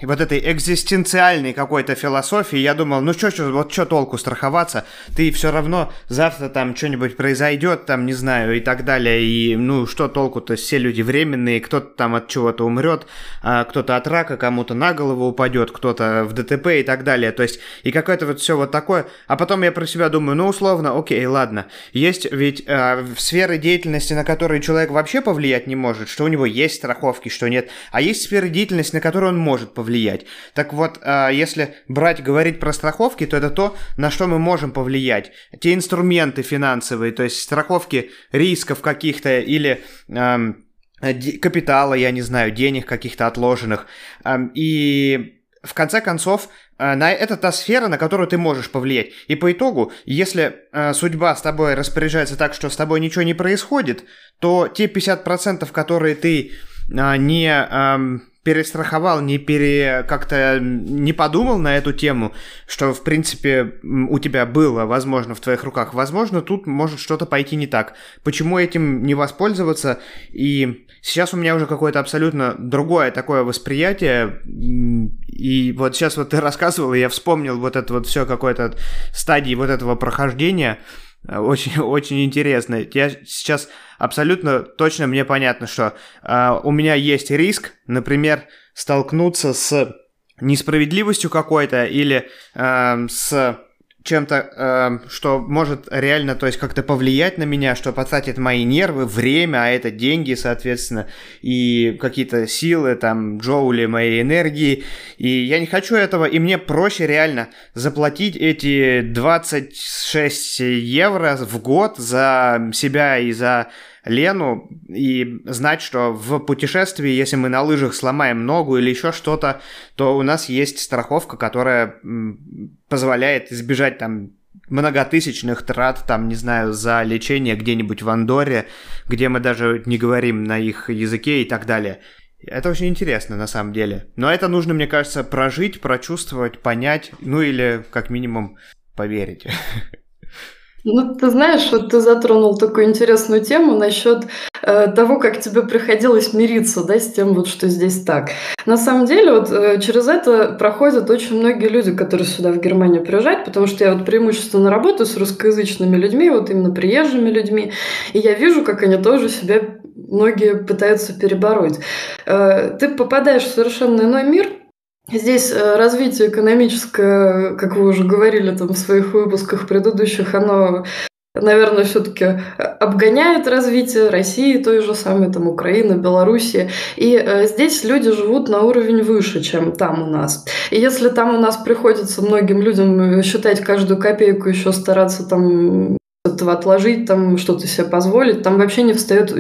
вот этой экзистенциальной какой-то философии, я думал, ну что, что, вот что толку страховаться, ты все равно завтра там что-нибудь произойдет, там, не знаю, и так далее, и ну что толку-то, все люди временные, кто-то там от чего-то умрет, а кто-то от рака, кому-то на голову упадет, кто-то в ДТП и так далее, то есть, и какое-то вот все вот такое, а потом я про себя думаю, ну условно, окей, ладно, есть ведь э, сферы деятельности, на которые человек вообще повлиять не может, что у него есть страховки, что нет, а есть сферы деятельности, на которые он может повлиять, повлиять. Так вот, а, если брать, говорить про страховки, то это то, на что мы можем повлиять. Те инструменты финансовые, то есть страховки рисков каких-то или капитала, я не знаю, денег каких-то отложенных. И в конце концов, а, на, это та сфера, на которую ты можешь повлиять. И по итогу, если э, судьба с тобой распоряжается так, что с тобой ничего не происходит, то те 50%, которые ты э, не... Э, перестраховал, не пере... как-то не подумал на эту тему, что, в принципе, у тебя было, возможно, в твоих руках. Возможно, тут может что-то пойти не так. Почему этим не воспользоваться? И сейчас у меня уже какое-то абсолютно другое такое восприятие. И вот сейчас вот ты рассказывал, и я вспомнил вот это вот все какое-то стадии вот этого прохождения. Очень, очень интересно. Я сейчас абсолютно точно мне понятно, что э, у меня есть риск, например, столкнуться с несправедливостью какой-то или э, с чем-то, э, что может реально, то есть как-то повлиять на меня, что потратит мои нервы, время, а это деньги, соответственно, и какие-то силы, там, джоули моей энергии, и я не хочу этого, и мне проще реально заплатить эти 26 евро в год за себя и за Лену и знать, что в путешествии, если мы на лыжах сломаем ногу или еще что-то, то у нас есть страховка, которая позволяет избежать там многотысячных трат, там, не знаю, за лечение где-нибудь в Андоре, где мы даже не говорим на их языке и так далее. Это очень интересно, на самом деле. Но это нужно, мне кажется, прожить, прочувствовать, понять, ну или, как минимум, поверить. Ну, ты знаешь, вот ты затронул такую интересную тему насчет э, того, как тебе приходилось мириться, да, с тем, вот, что здесь так. На самом деле, вот э, через это проходят очень многие люди, которые сюда в Германию приезжают, потому что я вот преимущественно работаю с русскоязычными людьми, вот именно приезжими людьми, и я вижу, как они тоже себя многие пытаются перебороть. Э, ты попадаешь в совершенно иной мир, Здесь э, развитие экономическое, как вы уже говорили там в своих выпусках предыдущих, оно наверное, все-таки обгоняет развитие России, той же самой там Украины, Белоруссии. И э, здесь люди живут на уровень выше, чем там у нас. И если там у нас приходится многим людям считать каждую копейку, еще стараться там этого отложить, там что-то себе позволить. Там вообще не встает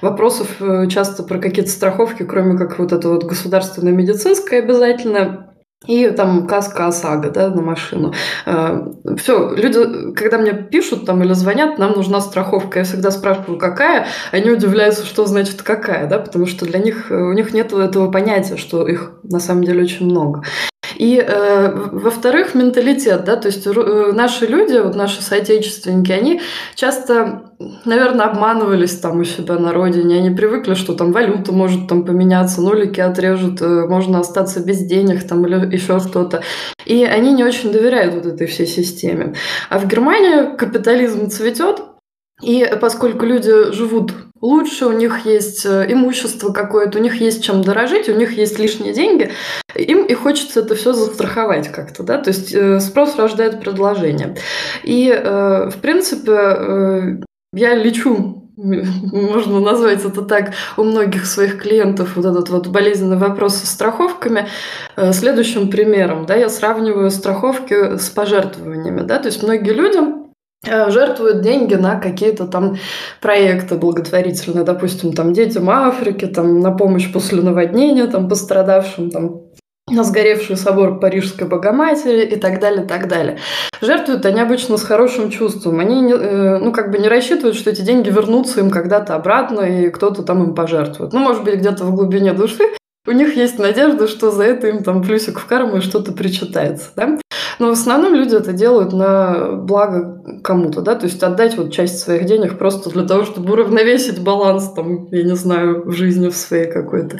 вопросов э, часто про какие-то страховки, кроме как вот это вот государственное медицинское обязательно. И там каска ОСАГО да, на машину. Э, Все, люди, когда мне пишут там или звонят, нам нужна страховка. Я всегда спрашиваю, какая. Они удивляются, что значит какая, да, потому что для них, э, у них нет этого понятия, что их на самом деле очень много. И, э, во-вторых, менталитет, да, то есть э, наши люди, вот наши соотечественники, они часто, наверное, обманывались там у себя на родине, они привыкли, что там валюта может там поменяться, нулики отрежут, э, можно остаться без денег там или еще что-то. И они не очень доверяют вот этой всей системе. А в Германии капитализм цветет, и поскольку люди живут лучше, у них есть э, имущество какое-то, у них есть чем дорожить, у них есть лишние деньги, им и хочется это все застраховать как-то, да, то есть э, спрос рождает предложение. И, э, в принципе, я лечу можно назвать это так, у многих своих клиентов вот этот вот болезненный вопрос со страховками. Следующим примером, да, я сравниваю страховки с пожертвованиями, да, то есть многие люди жертвуют деньги на какие-то там проекты благотворительные, допустим, там детям Африки, там на помощь после наводнения, там пострадавшим, там на сгоревший собор Парижской Богоматери и так далее, так далее. Жертвуют они обычно с хорошим чувством. Они, не, э, ну, как бы не рассчитывают, что эти деньги вернутся им когда-то обратно, и кто-то там им пожертвует. Ну, может быть, где-то в глубине души у них есть надежда, что за это им там плюсик в карму и что-то причитается. Да? Но в основном люди это делают на благо кому-то, да, то есть отдать вот часть своих денег просто для того, чтобы уравновесить баланс, там, я не знаю, в жизни в своей какой-то.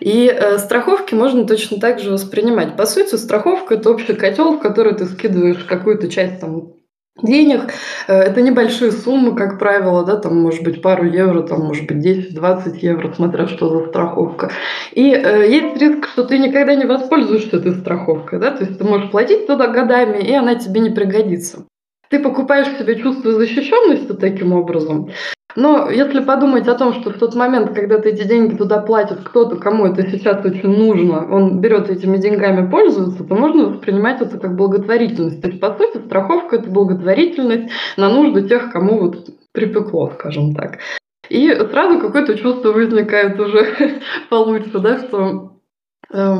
И э, страховки можно точно так же воспринимать. По сути, страховка – это общий котел, в который ты скидываешь какую-то часть там, денег. Э, это небольшие суммы, как правило, да, там может быть пару евро, там может быть 10-20 евро, смотря что за страховка. И э, есть риск, что ты никогда не воспользуешься этой страховкой, да, то есть ты можешь платить туда годами, и она тебе не пригодится. Ты покупаешь себе чувство защищенности таким образом, но если подумать о том, что в тот момент, когда ты эти деньги туда платят, кто-то, кому это сейчас очень нужно, он берет этими деньгами, пользуется, то можно воспринимать это как благотворительность. То есть, по сути, страховка – это благотворительность на нужды тех, кому вот припекло, скажем так. И сразу какое-то чувство возникает уже получше, да, что э,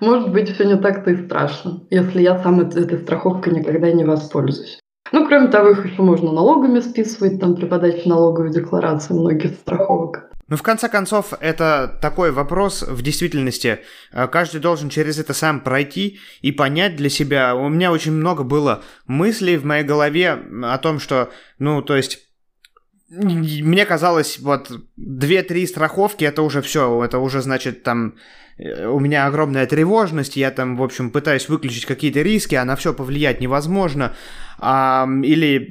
может быть все не так-то и страшно, если я сам этой страховкой никогда не воспользуюсь. Ну, кроме того, их еще можно налогами списывать там при подаче налоговой декларации многих страховок. Ну, в конце концов, это такой вопрос в действительности. Э, каждый должен через это сам пройти и понять для себя. У меня очень много было мыслей в моей голове о том, что, ну, то есть мне казалось, вот две-три страховки это уже все, это уже значит там Э, у меня огромная тревожность, я там, в общем, пытаюсь выключить какие-то риски, а на все повлиять невозможно. А, или,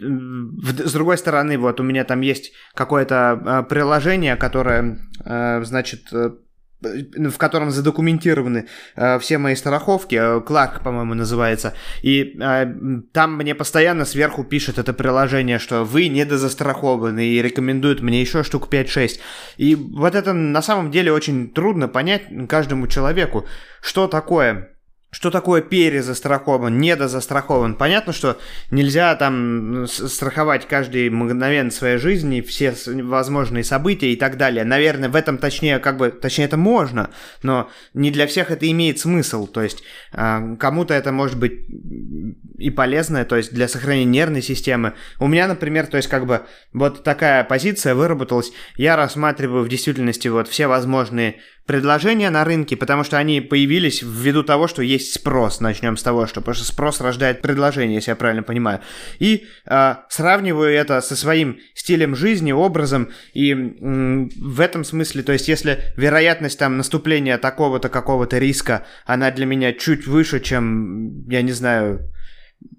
с другой стороны, вот у меня там есть какое-то а, приложение, которое, а, значит, в котором задокументированы э, все мои страховки, э, Кларк, по-моему, называется, и э, там мне постоянно сверху пишет это приложение, что вы недозастрахованы и рекомендуют мне еще штук 5-6. И вот это на самом деле очень трудно понять каждому человеку, что такое что такое перезастрахован, недозастрахован? Понятно, что нельзя там страховать каждый мгновент своей жизни, все возможные события и так далее. Наверное, в этом точнее, как бы, точнее это можно, но не для всех это имеет смысл. То есть а, кому-то это может быть и полезно, то есть для сохранения нервной системы. У меня, например, то есть как бы вот такая позиция выработалась. Я рассматриваю в действительности вот все возможные предложения на рынке, потому что они появились ввиду того, что есть спрос. Начнем с того, что потому что спрос рождает предложение, если я правильно понимаю. И э, сравниваю это со своим стилем жизни, образом, и м, в этом смысле, то есть если вероятность там наступления такого-то какого-то риска, она для меня чуть выше, чем, я не знаю,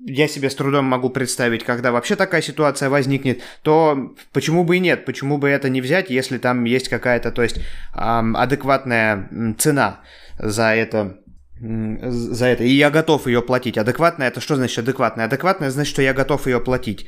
я себе с трудом могу представить, когда вообще такая ситуация возникнет, то почему бы и нет, почему бы это не взять, если там есть какая-то, то есть эм, адекватная цена за это за это, и я готов ее платить. Адекватная это что значит адекватная? Адекватная значит, что я готов ее платить.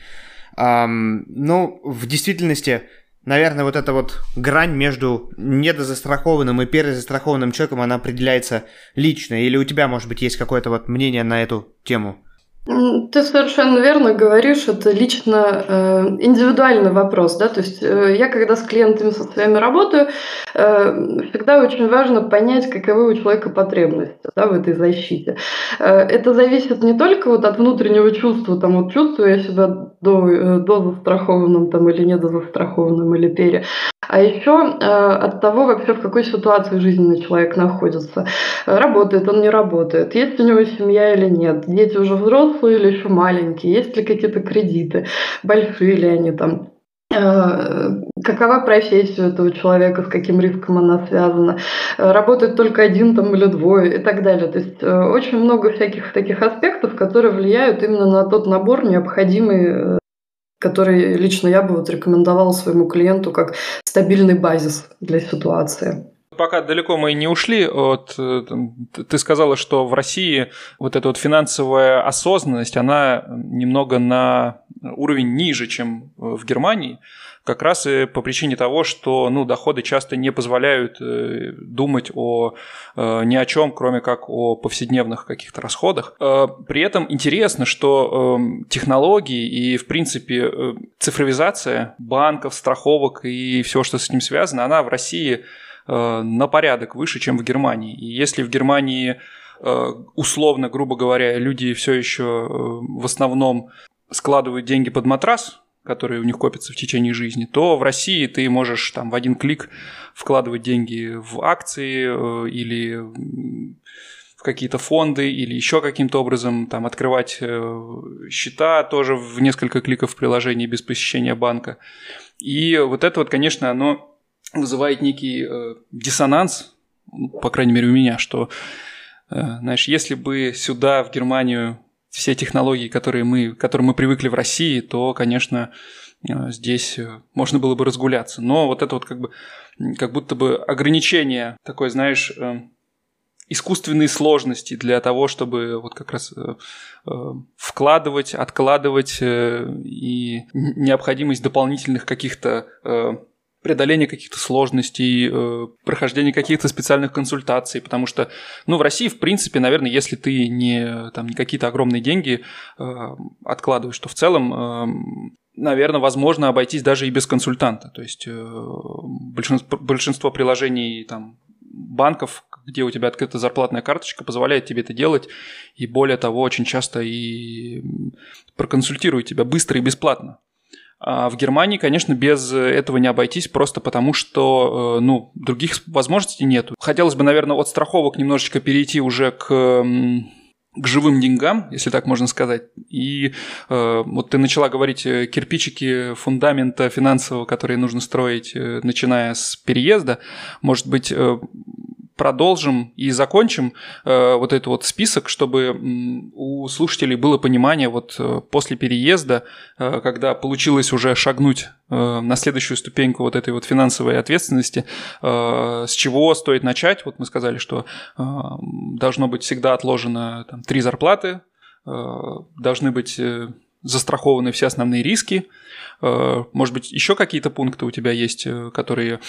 Um, ну, в действительности, наверное, вот эта вот грань между недозастрахованным и перезастрахованным человеком, она определяется лично. Или у тебя, может быть, есть какое-то вот мнение на эту тему? Ты совершенно верно говоришь, это лично э, индивидуальный вопрос, да, то есть э, я когда с клиентами со своими работаю, э, всегда очень важно понять, каковы у человека потребности, да, в этой защите. Э, это зависит не только вот от внутреннего чувства, там вот чувствую я себя до, э, до застрахованным там или недозастрахованным или пере, а еще э, от того, вообще в какой ситуации жизненный человек находится. Работает он, не работает, есть у него семья или нет, дети уже взрослые или еще маленькие, есть ли какие-то кредиты, большие ли они там, э, какова профессия этого человека, с каким риском она связана, работает только один там или двое и так далее. То есть э, очень много всяких таких аспектов, которые влияют именно на тот набор необходимый э, который лично я бы вот рекомендовала своему клиенту как стабильный базис для ситуации. Пока далеко мы не ушли от... Э, ты сказала, что в России вот эта вот финансовая осознанность, она немного на уровень ниже, чем в Германии как раз и по причине того, что ну, доходы часто не позволяют э, думать о, э, ни о чем, кроме как о повседневных каких-то расходах. Э, при этом интересно, что э, технологии и, в принципе, э, цифровизация банков, страховок и всего, что с этим связано, она в России э, на порядок выше, чем в Германии. И если в Германии э, условно, грубо говоря, люди все еще э, в основном складывают деньги под матрас, которые у них копятся в течение жизни, то в России ты можешь там в один клик вкладывать деньги в акции э, или в какие-то фонды или еще каким-то образом там открывать э, счета тоже в несколько кликов в приложении без посещения банка. И вот это вот, конечно, оно вызывает некий э, диссонанс, по крайней мере у меня, что, знаешь, если бы сюда, в Германию, все технологии, которые мы, к которым мы привыкли в России, то, конечно, э, здесь э, можно было бы разгуляться. Но вот это вот как бы как будто бы ограничение такое, знаешь, э, искусственные сложности для того, чтобы вот как раз вкладывать, откладывать и необходимость дополнительных каких-то преодоление каких-то сложностей, э, прохождение каких-то специальных консультаций, потому что, ну, в России, в принципе, наверное, если ты не, там, не какие-то огромные деньги э, откладываешь, то в целом э, наверное, возможно обойтись даже и без консультанта. То есть большинство, большинство приложений там, банков, где у тебя открыта зарплатная карточка, позволяет тебе это делать. И более того, очень часто и проконсультирует тебя быстро и бесплатно. А в Германии, конечно, без этого не обойтись, просто потому что, э, ну, других возможностей нету. Хотелось бы, наверное, от страховок немножечко перейти уже к к живым деньгам, если так можно сказать. И э, вот ты начала говорить э, кирпичики фундамента финансового, которые нужно строить, э, начиная с переезда. Может быть, э, продолжим и закончим э, вот этот вот список, чтобы у слушателей было понимание вот э, после переезда, э, когда получилось уже шагнуть э, на следующую ступеньку вот этой вот финансовой ответственности, э, с чего стоит начать. Вот мы сказали, что э, должно быть всегда отложено там, три зарплаты, э, должны быть э, застрахованы все основные риски. Э, может быть, еще какие-то пункты у тебя есть, э, которые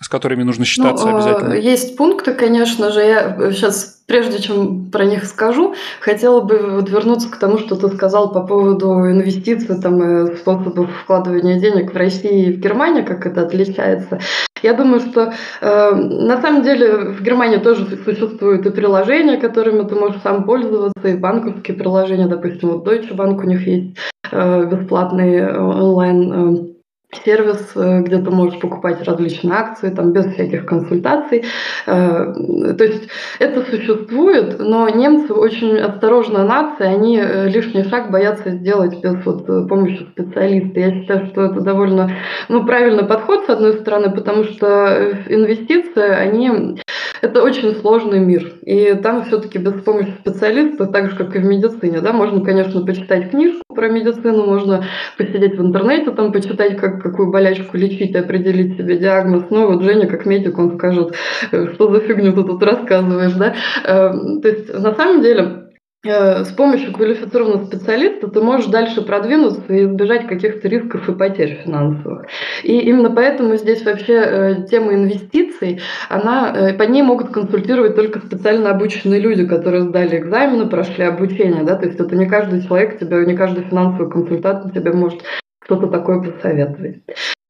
с которыми нужно считаться ну, обязательно? Есть пункты, конечно же. Я сейчас, прежде чем про них скажу, хотела бы вот вернуться к тому, что ты сказал по поводу инвестиций там, и способов вкладывания денег в России и в Германии, как это отличается. Я думаю, что э, на самом деле в Германии тоже существуют и приложения, которыми ты можешь сам пользоваться, и банковские приложения, допустим, вот Deutsche Bank у них есть э, бесплатный э, онлайн э, сервис, э, где ты можешь покупать различные акции, там без всяких консультаций. Э, то есть это существует, но немцы очень осторожная нация, они э, лишний шаг боятся сделать без вот помощи специалиста. Я считаю, что это довольно ну, правильный подход, с одной стороны, потому что инвестиции, они это очень сложный мир. И там все-таки без помощи специалиста, так же, как и в медицине, да, можно, конечно, почитать книжку про медицину, можно посидеть в интернете, там почитать, как, какую болячку лечить и определить себе диагноз. Ну, вот Женя, как медик, он скажет, «Э, что за фигню ты тут рассказываешь, да. Эм, то есть, на самом деле, с помощью квалифицированного специалиста ты можешь дальше продвинуться и избежать каких-то рисков и потерь финансовых. И именно поэтому здесь вообще э, тема инвестиций, она, э, по ней могут консультировать только специально обученные люди, которые сдали экзамены, прошли обучение. Да? То есть это не каждый человек тебе, не каждый финансовый консультант тебе может что-то такое посоветовать.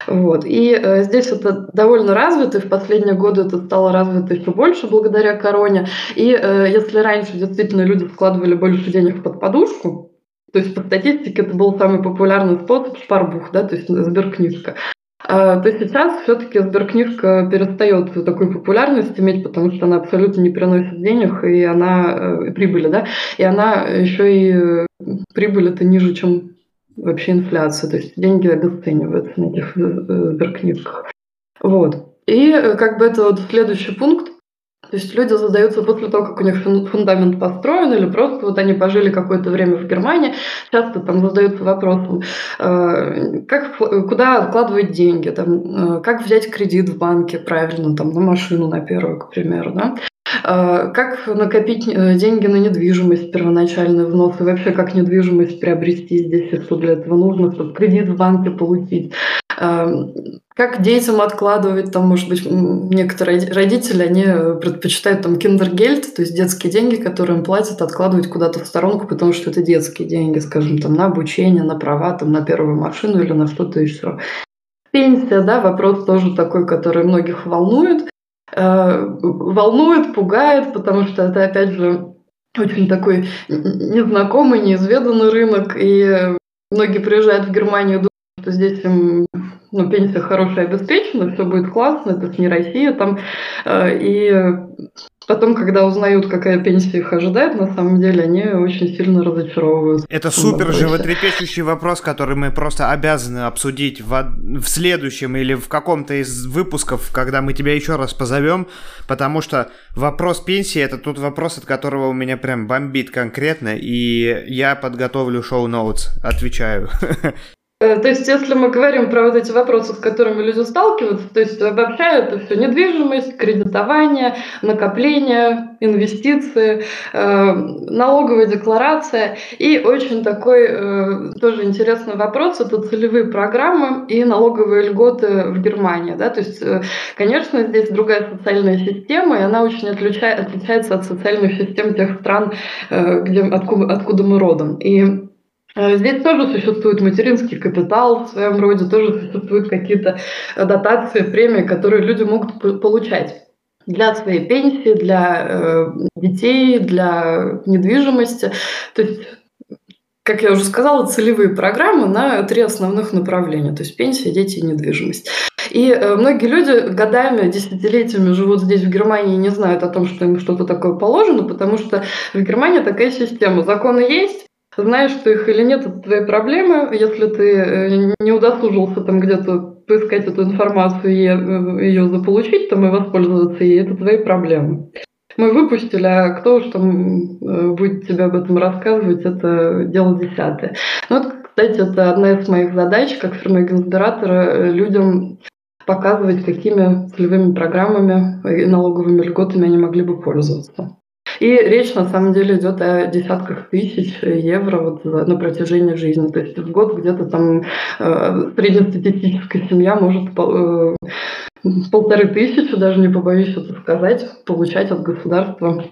Вот. И э, здесь это довольно развито, и в последние годы это стало развито еще больше благодаря короне. И э, если раньше действительно люди вкладывали больше денег под подушку, то есть по статистике это был самый популярный способ спарбух, да, то есть сберкнижка. А, то сейчас все-таки сберкнижка перестает такой популярность иметь, потому что она абсолютно не приносит денег, и она э, прибыли, да, и она еще и э, прибыль это ниже, чем вообще инфляцию, то есть деньги обесцениваются на этих э, сберкнижках. Вот. И э, как бы это вот следующий пункт, то есть люди задаются после того, как у них фундамент построен, или просто вот они пожили какое-то время в Германии, часто там задаются вопросом, э, как, куда откладывать деньги, там, как взять кредит в банке правильно, там, на машину, на первую, к примеру, да? А, как накопить э, деньги на недвижимость, первоначальный взнос, и вообще как недвижимость приобрести здесь, и что для этого нужно, чтобы кредит в банке получить. А, как детям откладывать, там, может быть, некоторые родители, они предпочитают там киндергельд, то есть детские деньги, которые им платят, откладывать куда-то в сторонку, потому что это детские деньги, скажем, там, на обучение, на права, там, на первую машину или на что-то еще. Пенсия, да, вопрос тоже такой, который многих волнует. Э, волнует, пугает, потому что это, опять же, очень такой незнакомый, неизведанный рынок, и многие приезжают в Германию, что здесь им ну, пенсия хорошая обеспечена, все будет классно, это не Россия там, э, и Потом, когда узнают, какая пенсия их ожидает, на самом деле они очень сильно разочаровываются. Это супер животрепещущий вопрос, который мы просто обязаны обсудить в, в следующем или в каком-то из выпусков, когда мы тебя еще раз позовем, потому что вопрос пенсии это тот вопрос, от которого у меня прям бомбит конкретно, и я подготовлю шоу-ноутс, отвечаю. Э, то есть, если мы говорим про вот эти вопросы, с которыми люди сталкиваются, то есть обобщая это все недвижимость, кредитование, накопление, инвестиции, э, налоговая декларация. И очень такой э, тоже интересный вопрос это целевые программы и налоговые льготы в Германии, да, то есть, конечно, здесь другая социальная система и она очень отличает, отличается от социальных систем тех стран, где откуда, мы родом. И здесь тоже существует материнский капитал в своем роде, тоже существуют какие-то дотации, премии, которые люди могут получать для своей пенсии, для э, детей, для недвижимости. То есть как я уже сказала, целевые программы на три основных направления, то есть пенсия, дети и недвижимость. И э, многие люди годами, десятилетиями живут здесь, в Германии, и не знают о том, что им что-то такое положено, потому что в Германии такая система. Законы есть, знаешь ты их или нет, это твои проблемы. Если ты э, не удосужился там где-то поискать эту информацию и э, ее заполучить там и воспользоваться ей, это твои проблемы. Мы выпустили, а кто уж там э, будет тебе об этом рассказывать, это дело десятое. Ну, вот, кстати, это одна из моих задач, как фирма-генератора, людям показывать, какими целевыми программами и налоговыми льготами они могли бы пользоваться. И речь на самом деле идет о десятках тысяч евро вот на протяжении жизни. То есть в год где-то там э, среднестатистическая семья может э, полторы тысячи, даже не побоюсь это сказать, получать от государства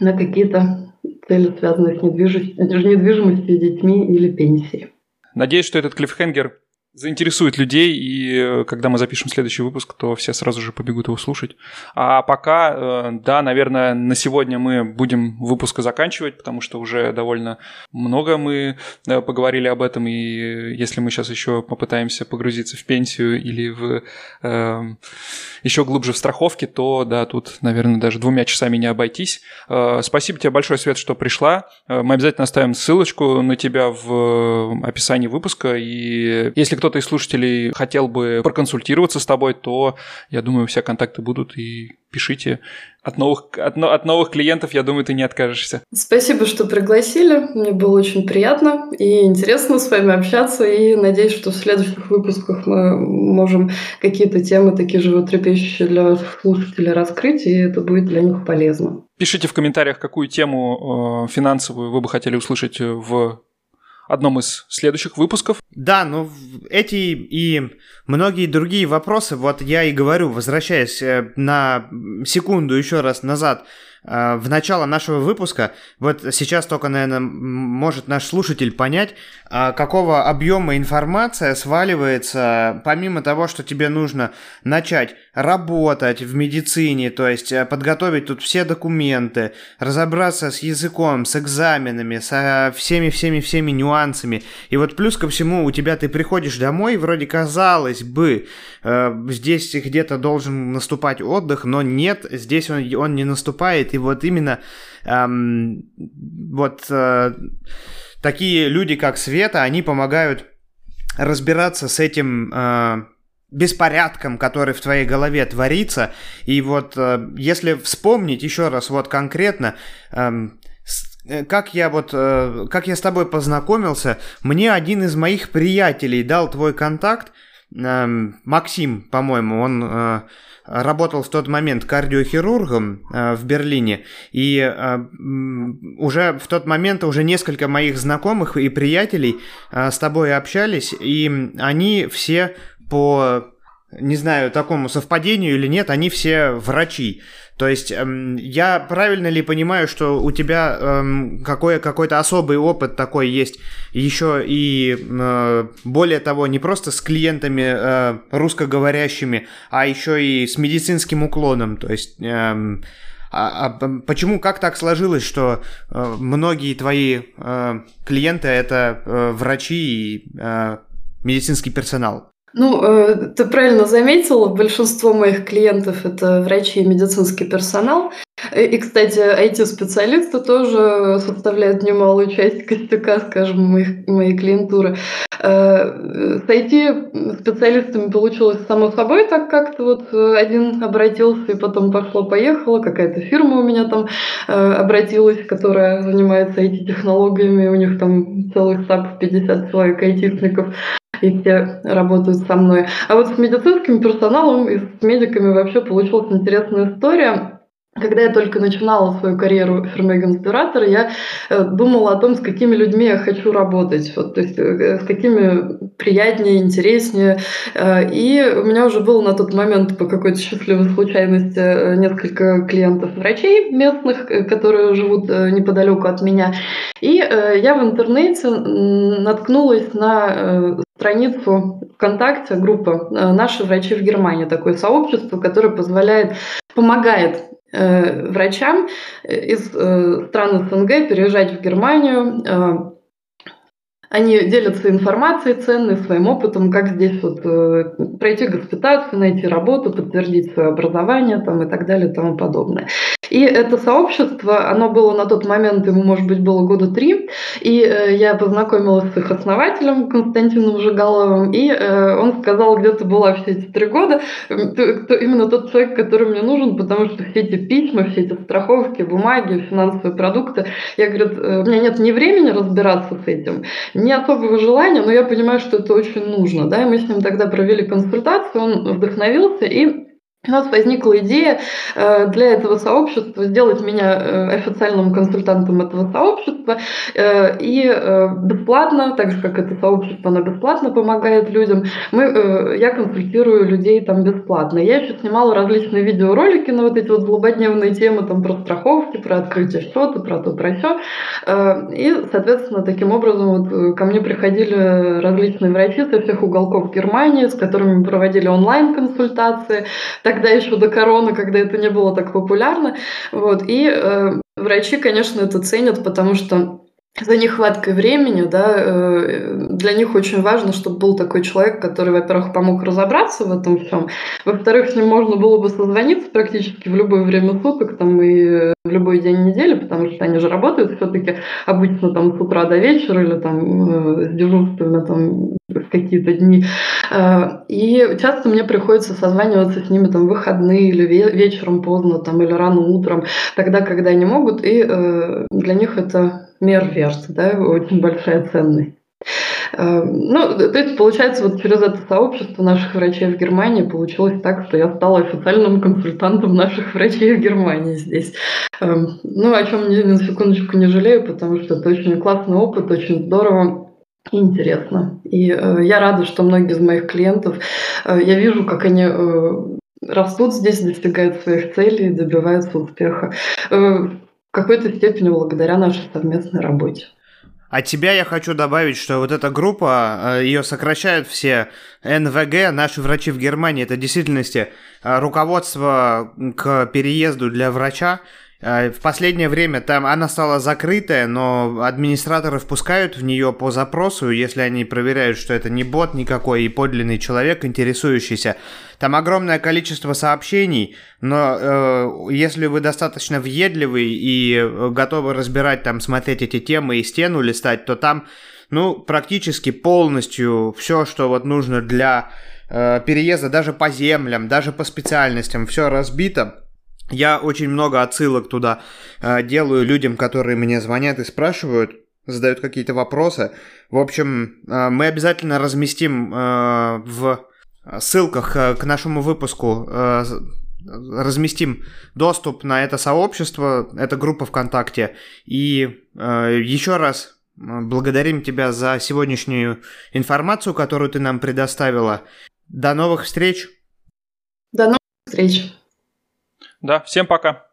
на какие-то цели, связанные с недвижимостью, недвижимостью детьми или пенсией. Надеюсь, что этот клиффхенгер заинтересует людей, и э, когда мы запишем следующий выпуск, то все сразу же побегут его слушать. А пока, э, да, наверное, на сегодня мы будем выпуск заканчивать, потому что уже довольно много мы э, поговорили об этом, и если мы сейчас еще попытаемся погрузиться в пенсию или в э, еще глубже в страховки, то, да, тут, наверное, даже двумя часами не обойтись. Э, спасибо тебе большое, Свет, что пришла. Мы обязательно оставим ссылочку на тебя в описании выпуска, и если кто кто-то из слушателей хотел бы проконсультироваться с тобой, то, я думаю, все контакты будут, и пишите. От новых, от, от новых клиентов, я думаю, ты не откажешься. Спасибо, что пригласили. Мне было очень приятно и интересно с вами общаться. И надеюсь, что в следующих выпусках мы можем какие-то темы такие животрепещущие для слушателей раскрыть, и это будет для них полезно. Пишите в комментариях, какую тему э, финансовую вы бы хотели услышать в одном из следующих выпусков. Да, ну эти и многие другие вопросы, вот я и говорю, возвращаясь э, на секунду еще раз назад в начало нашего выпуска, вот сейчас только, наверное, может наш слушатель понять, а, какого объема информация сваливается, помимо того, что тебе нужно начать работать в медицине, то есть э, подготовить тут все документы, разобраться с языком, с экзаменами, со всеми-всеми-всеми нюансами. И вот плюс ко всему у тебя ты приходишь домой, вроде казалось бы, э, здесь где-то должен наступать отдых, но нет, здесь он, он не наступает, и вот именно эм, вот э, такие люди, как Света, они помогают разбираться с этим э, беспорядком, который в твоей голове творится. И вот э, если вспомнить еще раз вот конкретно, эм, э, как я вот, э, как я с тобой познакомился, мне один из моих приятелей дал твой контакт, э, Максим, по-моему, он э, работал в тот момент кардиохирургом э, в Берлине, и э, уже в тот момент уже несколько моих знакомых и приятелей э, с тобой общались, и они все по не знаю, такому совпадению или нет, они все врачи. То есть эм, я правильно ли понимаю, что у тебя эм, какой, какой-то особый опыт такой есть, еще и э, более того, не просто с клиентами э, русскоговорящими, а еще и с медицинским уклоном. То есть эм, а, а почему, как так сложилось, что э, многие твои клиенты это врачи и медицинский персонал? Ну, э, ты правильно заметила, большинство моих клиентов это врачи и медицинский персонал. Э, и, кстати, IT-специалисты тоже составляют немалую часть костяка, скажем, моих, моей клиентуры. Э, с IT-специалистами получилось само собой так как-то. Вот один обратился, и потом пошло-поехало. Какая-то фирма у меня там обратилась, которая занимается IT-технологиями. У них там целых стаб 50 человек айтишников и все работают со мной. А вот с медицинским персоналом и с медиками вообще получилась интересная история. Когда я только начинала свою карьеру фермегенспиратора, я э, думала о том, с какими людьми я хочу работать, вот, то есть э, с какими приятнее, интереснее. Э, и у меня уже было на тот момент по какой-то счастливой случайности несколько клиентов врачей местных, которые живут неподалеку от меня. И я в интернете наткнулась на страницу ВКонтакте, группа «Наши врачи в Германии», такое сообщество, которое позволяет, помогает э, врачам из э, стран СНГ переезжать в Германию, э, они делятся информацией ценной, своим опытом, как здесь вот э, пройти госпитацию, найти работу, подтвердить свое образование там, и так далее и тому подобное. И это сообщество, оно было на тот момент, ему, может быть, было года три, и э, я познакомилась с их основателем Константином Жигаловым, и э, он сказал, где ты была все эти три года, ты, кто, именно тот человек, который мне нужен, потому что все эти письма, все эти страховки, бумаги, финансовые продукты, я, говорю, э, у меня нет ни времени разбираться с этим, не особого желания, но я понимаю, что это очень нужно. Да? И мы с ним тогда провели консультацию, он вдохновился и у нас возникла идея э, для этого сообщества сделать меня э, официальным консультантом этого сообщества э, и бесплатно, так же как это сообщество, оно бесплатно помогает людям, мы, я консультирую людей там бесплатно. Я еще снимала различные видеоролики на вот эти вот злободневные темы там про страховки, про открытие счета, про то, про все. И, соответственно, таким образом вот ко мне приходили различные врачи со всех уголков Германии, с которыми мы проводили онлайн-консультации, тогда еще до короны, когда это не было так популярно. Вот. И э, врачи, конечно, это ценят, потому что за нехваткой времени, да, э, для них очень важно, чтобы был такой человек, который, во-первых, помог разобраться в этом всем, во-вторых, с ним можно было бы созвониться практически в любое время суток, там и в любой день недели, потому что они же работают все-таки обычно там с утра до вечера или там э, с дежурствами там какие-то дни. Э, и часто мне приходится созваниваться с ними там выходные или вечером поздно там или рано утром, тогда, когда они могут, и для них это мер верт, да, очень большая ценность. Э, ну, то есть, получается, вот через это сообщество наших врачей в Германии получилось так, что я стала официальным консультантом наших врачей в Германии здесь. Ну, о чем ни на секундочку не жалею, потому что это очень классный опыт, очень здорово интересно. И э, я рада, что многие из моих клиентов, э, я вижу, как они растут здесь, достигают своих целей, добиваются успеха в какой-то степени благодаря нашей совместной работе. А тебя я хочу добавить, что вот эта группа, э, ее сокращают все НВГ, наши врачи в Германии, это в действительности э, руководство к переезду для врача, Э, в последнее время там она стала закрытая, но администраторы впускают в нее по запросу, если они проверяют, что это не бот никакой и подлинный человек, интересующийся. Там огромное количество сообщений, но э, если вы достаточно въедливый и готовы разбирать, там, смотреть эти темы и стену листать, то там, ну, практически полностью все, что вот нужно для э, переезда даже по землям, даже по специальностям, все разбито. Я очень много отсылок туда э, делаю людям, которые мне звонят и спрашивают, задают какие-то вопросы. В общем, э, мы обязательно разместим э, в ссылках э, к нашему выпуску э, разместим доступ на это сообщество, это группа ВКонтакте. И э, еще раз благодарим тебя за сегодняшнюю информацию, которую ты нам предоставила. До новых встреч! До новых встреч! Да, всем пока.